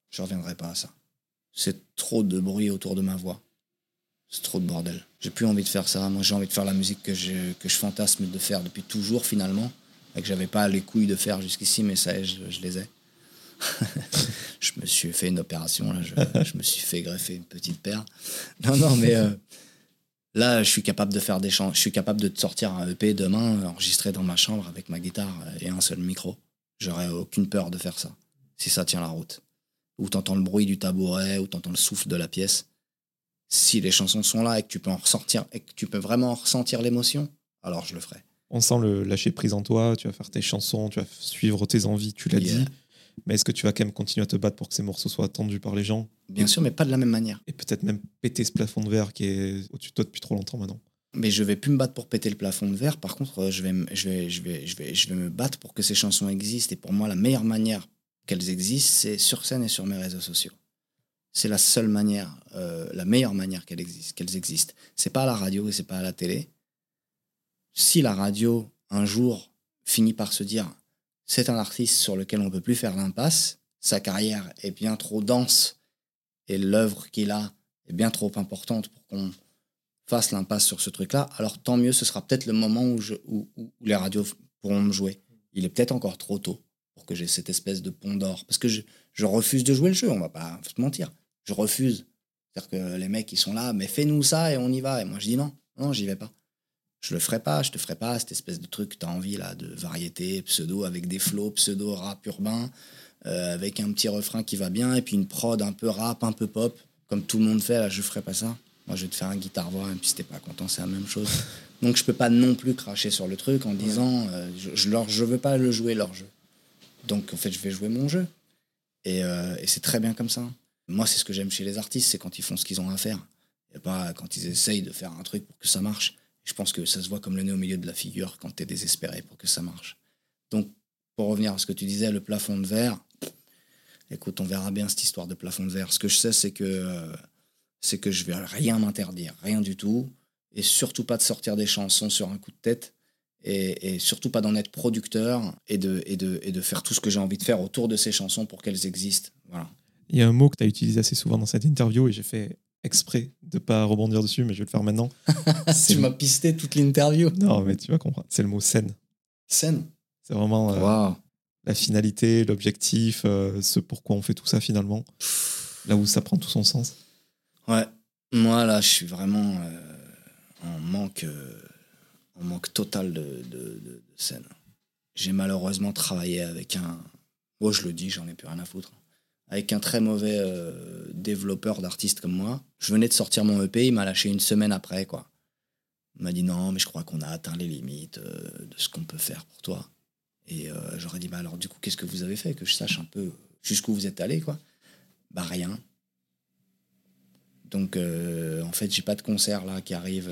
Je reviendrai pas à ça. C'est trop de bruit autour de ma voix. C'est trop de bordel. J'ai plus envie de faire ça. Moi, j'ai envie de faire la musique que je, que je fantasme de faire depuis toujours, finalement. Et que j'avais pas les couilles de faire jusqu'ici, mais ça, je, je les ai. je me suis fait une opération, là, je, je, me suis fait greffer une petite paire. Non, non, mais euh, là, je suis capable de faire des chants. Je suis capable de te sortir un EP demain, enregistré dans ma chambre avec ma guitare et un seul micro. J'aurais aucune peur de faire ça, si ça tient la route. Ou t'entends le bruit du tabouret, ou t'entends le souffle de la pièce. Si les chansons sont là et que tu peux en ressortir, et que tu peux vraiment ressentir l'émotion, alors je le ferai. On sent le lâcher prise en toi, tu vas faire tes chansons, tu vas suivre tes envies, tu l'as dit. Mais est-ce que tu vas quand même continuer à te battre pour que ces morceaux soient attendus par les gens? Bien sûr, mais pas de la même manière. Et peut-être même péter ce plafond de verre qui est au-dessus de toi depuis trop longtemps maintenant. Mais je vais plus me battre pour péter le plafond de verre. Par contre, euh, je vais, je vais, je vais, je vais, je vais me battre pour que ces chansons existent. Et pour moi, la meilleure manière qu'elles existent, c'est sur scène et sur mes réseaux sociaux. C'est la seule manière, euh, la meilleure manière qu'elles existent. Qu'elles existent. C'est pas à la radio et c'est pas à la télé. Si la radio un jour finit par se dire c'est un artiste sur lequel on ne peut plus faire l'impasse. Sa carrière est bien trop dense et l'œuvre qu'il a est bien trop importante pour qu'on fasse l'impasse sur ce truc-là. Alors tant mieux, ce sera peut-être le moment où, où, les radios pourront me jouer. Il est peut-être encore trop tôt pour que j'ai cette espèce de pont d'or. Parce que je, je, refuse de jouer le jeu, on va pas se mentir. Je refuse. C'est-à-dire que les mecs, ils sont là, mais fais-nous ça et on y va. Et moi, je dis non, non, j'y vais pas je le ferai pas, je te ferai pas cette espèce de truc que tu as envie là, de variété, pseudo, avec des flots, pseudo rap urbain, euh, avec un petit refrain qui va bien, et puis une prod un peu rap, un peu pop, comme tout le monde fait, là je ferai pas ça. Moi je vais te faire un guitare-voix, et puis si t'es pas content, c'est la même chose. Donc je peux pas non plus cracher sur le truc en disant euh, je, je, leur, je veux pas le jouer leur jeu. Donc en fait je vais jouer mon jeu. Et, euh, et c'est très bien comme ça. Moi c'est ce que j'aime chez les artistes, c'est quand ils font ce qu'ils ont à faire. Et pas quand ils essayent de faire un truc pour que ça marche. Je pense que ça se voit comme le nez au milieu de la figure quand tu es désespéré pour que ça marche. Donc, pour revenir à ce que tu disais, le plafond de verre, écoute, on verra bien cette histoire de plafond de verre. Ce que je sais, c'est que, euh, c'est que je vais rien m'interdire, rien du tout. Et surtout pas de sortir des chansons sur un coup de tête. Et, surtout pas d'en être producteur et de, et, de, et de faire tout ce que j'ai envie de faire autour de ces chansons pour qu'elles existent. Voilà. Il y a un mot que tu as utilisé assez souvent dans cette interview et j'ai fait exprès de pas rebondir dessus, mais je vais le faire maintenant. tu m'as pisté toute l'interview. Non, mais tu vas comprendre. C'est le mot scène. Scène. C'est vraiment euh, la finalité, l'objectif, euh, ce pourquoi on fait tout ça finalement. Là où ça prend tout son sens. Ouais. Moi, là, je suis vraiment euh, en manque, manque total de, de scène. J'ai malheureusement travaillé avec un. Moi, je le dis, j'en ai plus rien à foutre avec un très mauvais euh, développeur d'artistes comme moi. Je venais de sortir mon EP, il m'a lâché une semaine après, quoi. Il m'a dit non, mais je crois qu'on a atteint les limites euh, de ce qu'on peut faire pour toi. Et euh, j'aurais dit, bah alors du coup, qu'est-ce que vous avez fait? Que je sache un peu jusqu'où vous êtes allé, quoi. Bah rien. Donc en fait, j'ai pas de concert là qui arrive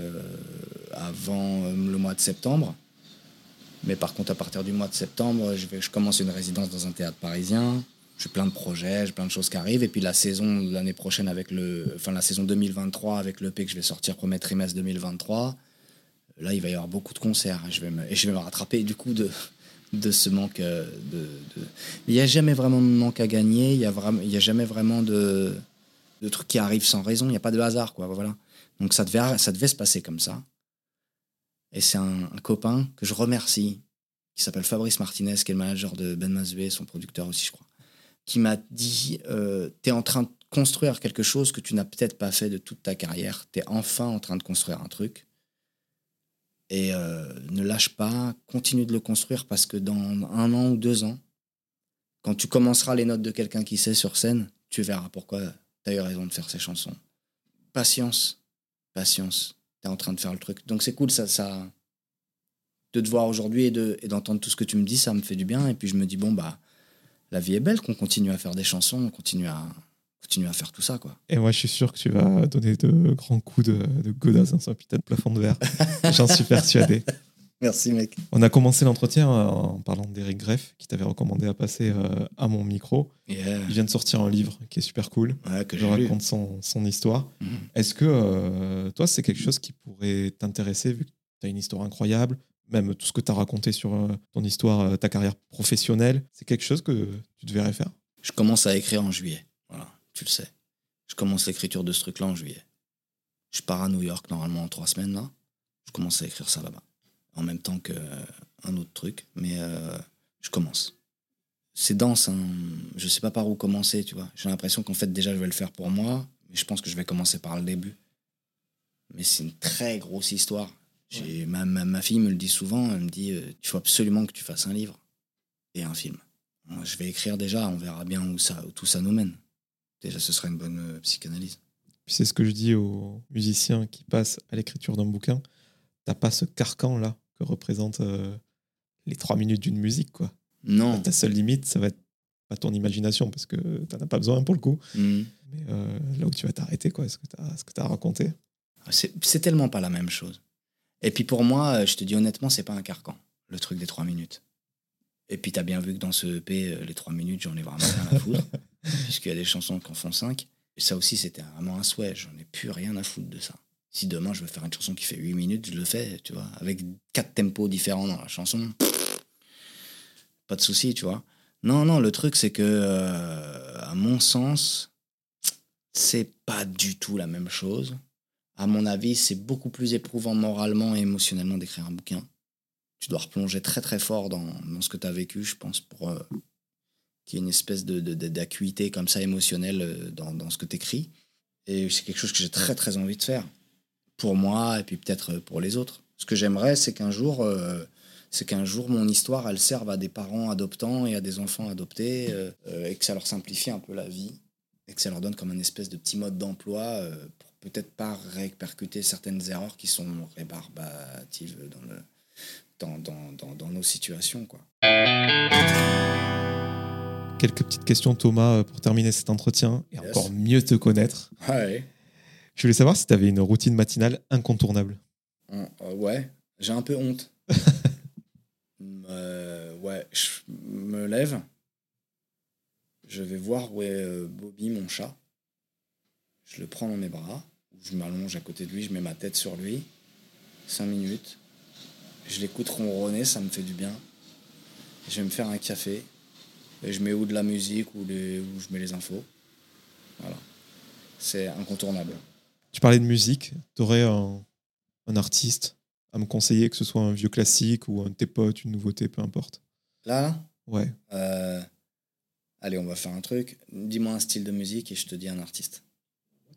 avant le mois de septembre. Mais par contre, à partir du mois de septembre, je, commence une résidence dans un théâtre parisien j'ai plein de projets, j'ai plein de choses qui arrivent. Et puis la saison l'année prochaine avec le, enfin la saison 2023 avec le P que je vais sortir premier trimestre 2023. Là, il va y avoir beaucoup de concerts et je vais me, rattraper du coup de, ce manque euh, de, Il n'y a jamais vraiment de manque à gagner. Il y a vraiment, il y a jamais vraiment de, de trucs qui arrivent sans raison. Il n'y a pas de hasard, quoi. Voilà. Donc ça devait, ça devait se passer comme ça. Et c'est un, copain que je remercie, qui s'appelle Fabrice Martinez, qui est le manager de Ben Mazoué, son producteur aussi, je crois qui m'a dit euh, Tu es en train de construire quelque chose que tu n'as peut-être pas fait de toute ta carrière. Tu es enfin en train de construire un truc. Et euh, ne lâche pas, continue de le construire parce que dans un an ou deux ans, quand tu commenceras les notes de quelqu'un qui sait sur scène, tu verras pourquoi tu as eu raison de faire ces chansons. Patience, patience. Tu es en train de faire le truc. Donc c'est cool, ça, ça, de te voir aujourd'hui et d'entendre tout ce que tu me dis, ça me fait du bien. Et puis je me dis, bon, bah, la vie est belle, qu'on continue à faire des chansons, on continue à, continue à faire tout ça. quoi. Et moi, je suis sûr que tu vas donner de grands coups de, de godasses dans un putain de plafond de verre. J'en suis persuadé. Merci, mec. On a commencé l'entretien euh, en parlant d'Eric Greff, qui t'avait recommandé à passer euh, à mon micro. Il vient de sortir un livre qui est super cool. Ouais, que je raconte son, son, histoire. Mhm. Est-ce que euh, toi, c'est quelque chose qui pourrait t'intéresser, vu que tu as une histoire incroyable même tout ce que tu as raconté sur euh, ton histoire, euh, ta carrière professionnelle, c'est quelque chose que tu devrais faire Je commence à écrire en juillet. Voilà, tu le sais. Je commence l'écriture de ce truc-là en juillet. Je pars à New York normalement en trois semaines là. Je commence à écrire ça là-bas. En même temps qu'un autre truc, mais euh, je commence. c'est dense. Hein. Je sais pas par où commencer, tu vois. J'ai l'impression qu'en fait, déjà, je vais le faire pour moi, mais je pense que je vais commencer par le début. Mais c'est une très grosse histoire. Ma, ma, ma fille me le dit souvent, elle me dit euh, il faut absolument que tu fasses un livre et un film. Moi, je vais écrire déjà, on verra bien où, ça, où tout ça nous mène. Déjà, ce sera une bonne euh, psychanalyse. C'est ce que je dis aux musiciens qui passent à l'écriture d'un bouquin. T'as pas ce carcan là que représentent euh, les trois minutes d'une musique, quoi. Non. Ta seule limite, ça va être pas ton imagination parce que t'en as pas besoin pour le coup. Mhm. Mais euh, là où tu vas t'arrêter, quoi, ce que tu as, ce que t'as raconté. C'est tellement pas la même chose. Et puis pour moi, je te dis honnêtement, c'est pas un carcan, le truc des trois minutes. Et puis t'as bien vu que dans ce EP, euh, les trois minutes, j'en ai vraiment rien à foutre, puisqu'il y a des chansons qui en font cinq. Et ça aussi, c'était vraiment un souhait. J'en ai plus rien à foutre de ça. Si demain je veux faire une chanson qui fait huit minutes, je le fais, tu vois, avec quatre tempos différents dans la chanson. Pas de souci, tu vois. Non, non, le truc, c'est que, euh, à mon sens, c'est pas du tout la même chose. À mon avis, c'est beaucoup plus éprouvant moralement et émotionnellement d'écrire un bouquin. Tu dois replonger très très fort dans, ce que tu as vécu, je pense, pour euh, qu'il y ait une espèce de- d'acuité comme ça émotionnelle euh, dans, dans ce que tu écris. Et c'est quelque chose que j'ai très très envie de faire. Pour moi et puis peut-être euh, pour les autres. Ce que j'aimerais, c'est qu'un jour, euh, c'est qu'un jour mon histoire, elle serve à des parents adoptants et à des enfants adoptés euh, et que ça leur simplifie un peu la vie et que ça leur donne comme un espèce de petit mode d'emploi euh, pour peut-être pas répercuter certaines erreurs qui sont rébarbatives dans, le, dans, dans, dans, dans nos situations. Quoi. Quelques petites questions, Thomas, pour terminer cet entretien et Yes. encore mieux te connaître. Ouais. Je voulais savoir si tu avais une routine matinale incontournable. Euh, ouais, j'ai un peu honte. Euh, ouais, je me lève. Je vais voir où est euh, Bobby, mon chat. Je le prends dans mes bras. Je m'allonge à côté de lui, je mets ma tête sur lui. Cinq minutes. Je l'écoute ronronner, ça me fait du bien. Je vais me faire un café. Et je mets ou de la musique ou, les, ou je mets les infos. Voilà. C'est incontournable. Tu parlais de musique. Tu aurais un, un artiste à me conseiller, que ce soit un vieux classique ou un de tes potes, une nouveauté, peu importe? Là, Ouais. Euh, allez, on va faire un truc. Dis-moi un style de musique et je te dis un artiste.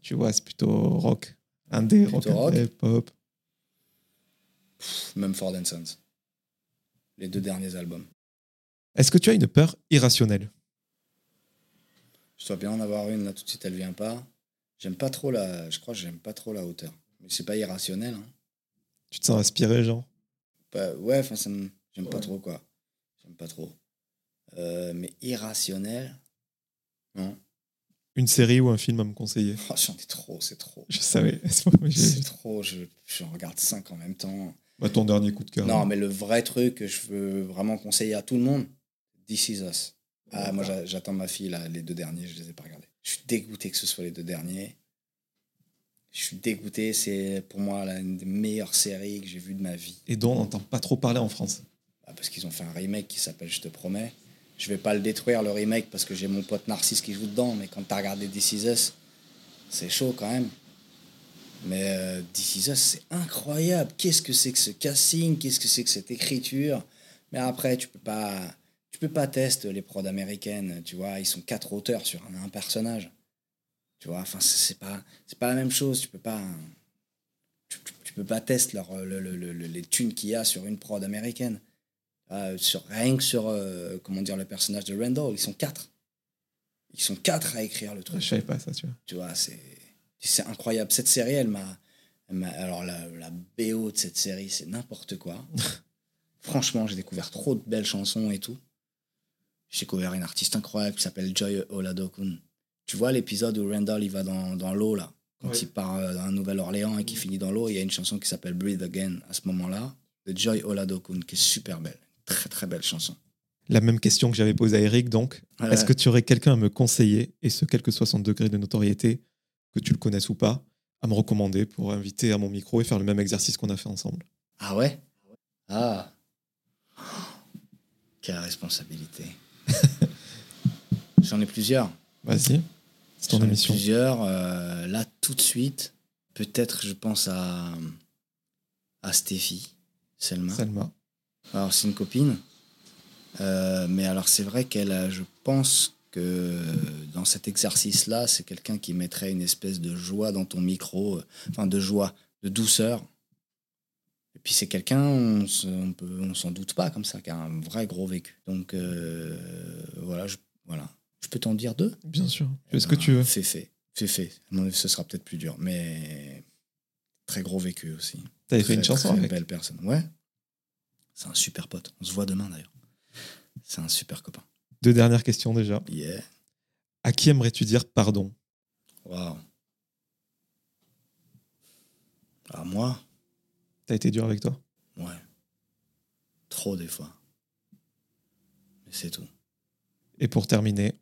Tu vois, c'est plutôt rock. Indé, rock, rock? indé, pop. Pff, Même Ford Sons. Les deux derniers albums. Est-ce que tu as une peur irrationnelle? Je dois bien en avoir une là tout de suite, elle vient pas. J'aime pas trop la. Je crois que j'aime pas trop la hauteur. Mais c'est pas irrationnel. Hein. Tu te sens inspiré, genre? Bah, ouais, enfin, ça me. J'aime pas trop quoi. J'aime pas trop. Euh, mais irrationnel. Non. Une série ou un film à me conseiller? Oh, J'en ai trop, c'est trop. Je savais. C'est trop, je, j'en regarde cinq en même temps. Bah, ton dernier coup de cœur. Non, mais le vrai truc que je veux vraiment conseiller à tout le monde, This Is Us. Ah, moi, j'a- j'attends ma fille, là, les deux derniers, je les ai pas regardés. Je suis dégoûté que ce soit les deux derniers. Je suis dégoûté, c'est pour moi là, une des meilleures séries que j'ai vues de ma vie. Et dont on n'entend pas trop parler en France. Ah, parce qu'ils ont fait un remake qui s'appelle Je te promets. Je vais pas le détruire, le remake, parce que j'ai mon pote Narcisse qui joue dedans, mais quand t'as regardé This Is Us, c'est chaud quand même. Mais euh, This Is Us, c'est incroyable. Qu'est-ce que c'est que ce casting? Qu'est-ce que c'est que cette écriture? Mais après, tu peux pas, tu peux pas tester les prods américaines. Tu vois, ils sont quatre auteurs sur un, un personnage. Tu vois, enfin, c'est pas, c'est pas la même chose. Tu peux pas, tu, peux pas tester leur, le- le- le- le- les thunes qu'il y a sur une prod américaine. Euh, sur, rien que sur, euh, comment dire, le personnage de Randall, ils sont quatre. Ils sont quatre à écrire le truc. Je savais pas ça, tu vois. Tu vois, c'est incroyable. Cette série, elle m'a. elle m'a- Alors, la, la BO de cette série, c'est n'importe quoi. Franchement, j'ai découvert trop de belles chansons et tout. J'ai découvert une artiste incroyable qui s'appelle Joy Oladokun. Tu vois l'épisode où Randall il va dans, dans l'eau, là, quand Oui. il part euh, dans un Nouvelle-Orléans et qui finit dans l'eau, il y a une chanson qui s'appelle Breathe Again à ce moment-là, de Joy Oladokun, qui est super belle. Très, très belle chanson. La même question que j'avais posée à Eric, donc. Ouais. Est-ce que tu aurais quelqu'un à me conseiller, et ce, quel que soit son degré de notoriété, que tu le connaisses ou pas, à me recommander pour inviter à mon micro et faire le même exercice qu'on a fait ensemble? Ah ouais? Ah Quelle responsabilité. J'en ai plusieurs. Vas-y, c'est ton J'en ai émission. plusieurs. euh, là, tout de suite, peut-être je pense à, à Stéphie, Selma. Salma. Alors, c'est une copine. Euh, mais alors, c'est vrai qu'elle je pense que dans cet exercice-là, c'est quelqu'un qui mettrait une espèce de joie dans ton micro, euh, enfin de joie, de douceur. Et puis c'est quelqu'un, on se- on peut, on s'en doute pas comme ça, qui a un vrai gros vécu. Donc euh, voilà, je, voilà, je peux t'en dire deux? Bien sûr. Eh Fais ce que ben, tu veux. Fais fait, fais fait. À mon avis, ce sera peut-être plus dur, mais très gros vécu aussi. T'avais fait une chanson très avec. belle personne. Ouais. C'est un super pote. On se voit demain d'ailleurs. C'est un super copain. Deux dernières questions déjà. Yeah. À qui aimerais-tu dire pardon? Waouh. Ah moi, T'as été dur avec toi ouais. Trop des fois. Mais c'est tout. Et pour terminer,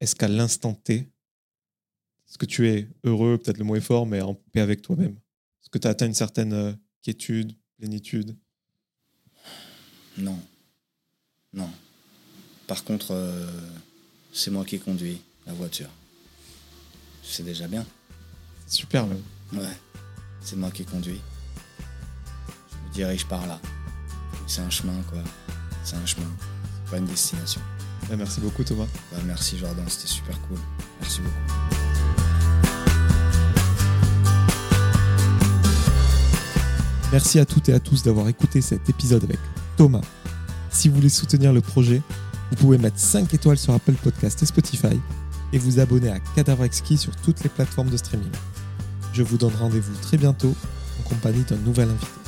est-ce qu'à l'instant T, est-ce que tu es heureux, peut-être le mot est fort, mais en paix avec toi-même Est-ce que tu as atteint une certaine euh, quiétude, plénitude? Non. Non. Par contre, euh, c'est moi qui conduis la voiture. C'est déjà bien. Super même. Ouais. C'est moi qui conduis. Me dirige par là. C'est un chemin, quoi. C'est un chemin. C'est pas une destination. Bah, merci beaucoup Thomas. Bah, merci Jordan, c'était super cool. Merci beaucoup. Merci à toutes et à tous d'avoir écouté cet épisode avec Thomas. Si vous voulez soutenir le projet, vous pouvez mettre 5 étoiles sur Apple Podcast et Spotify et vous abonner à Cadavre Exquis sur toutes les plateformes de streaming. Je vous donne rendez-vous très bientôt en compagnie d'un nouvel invité.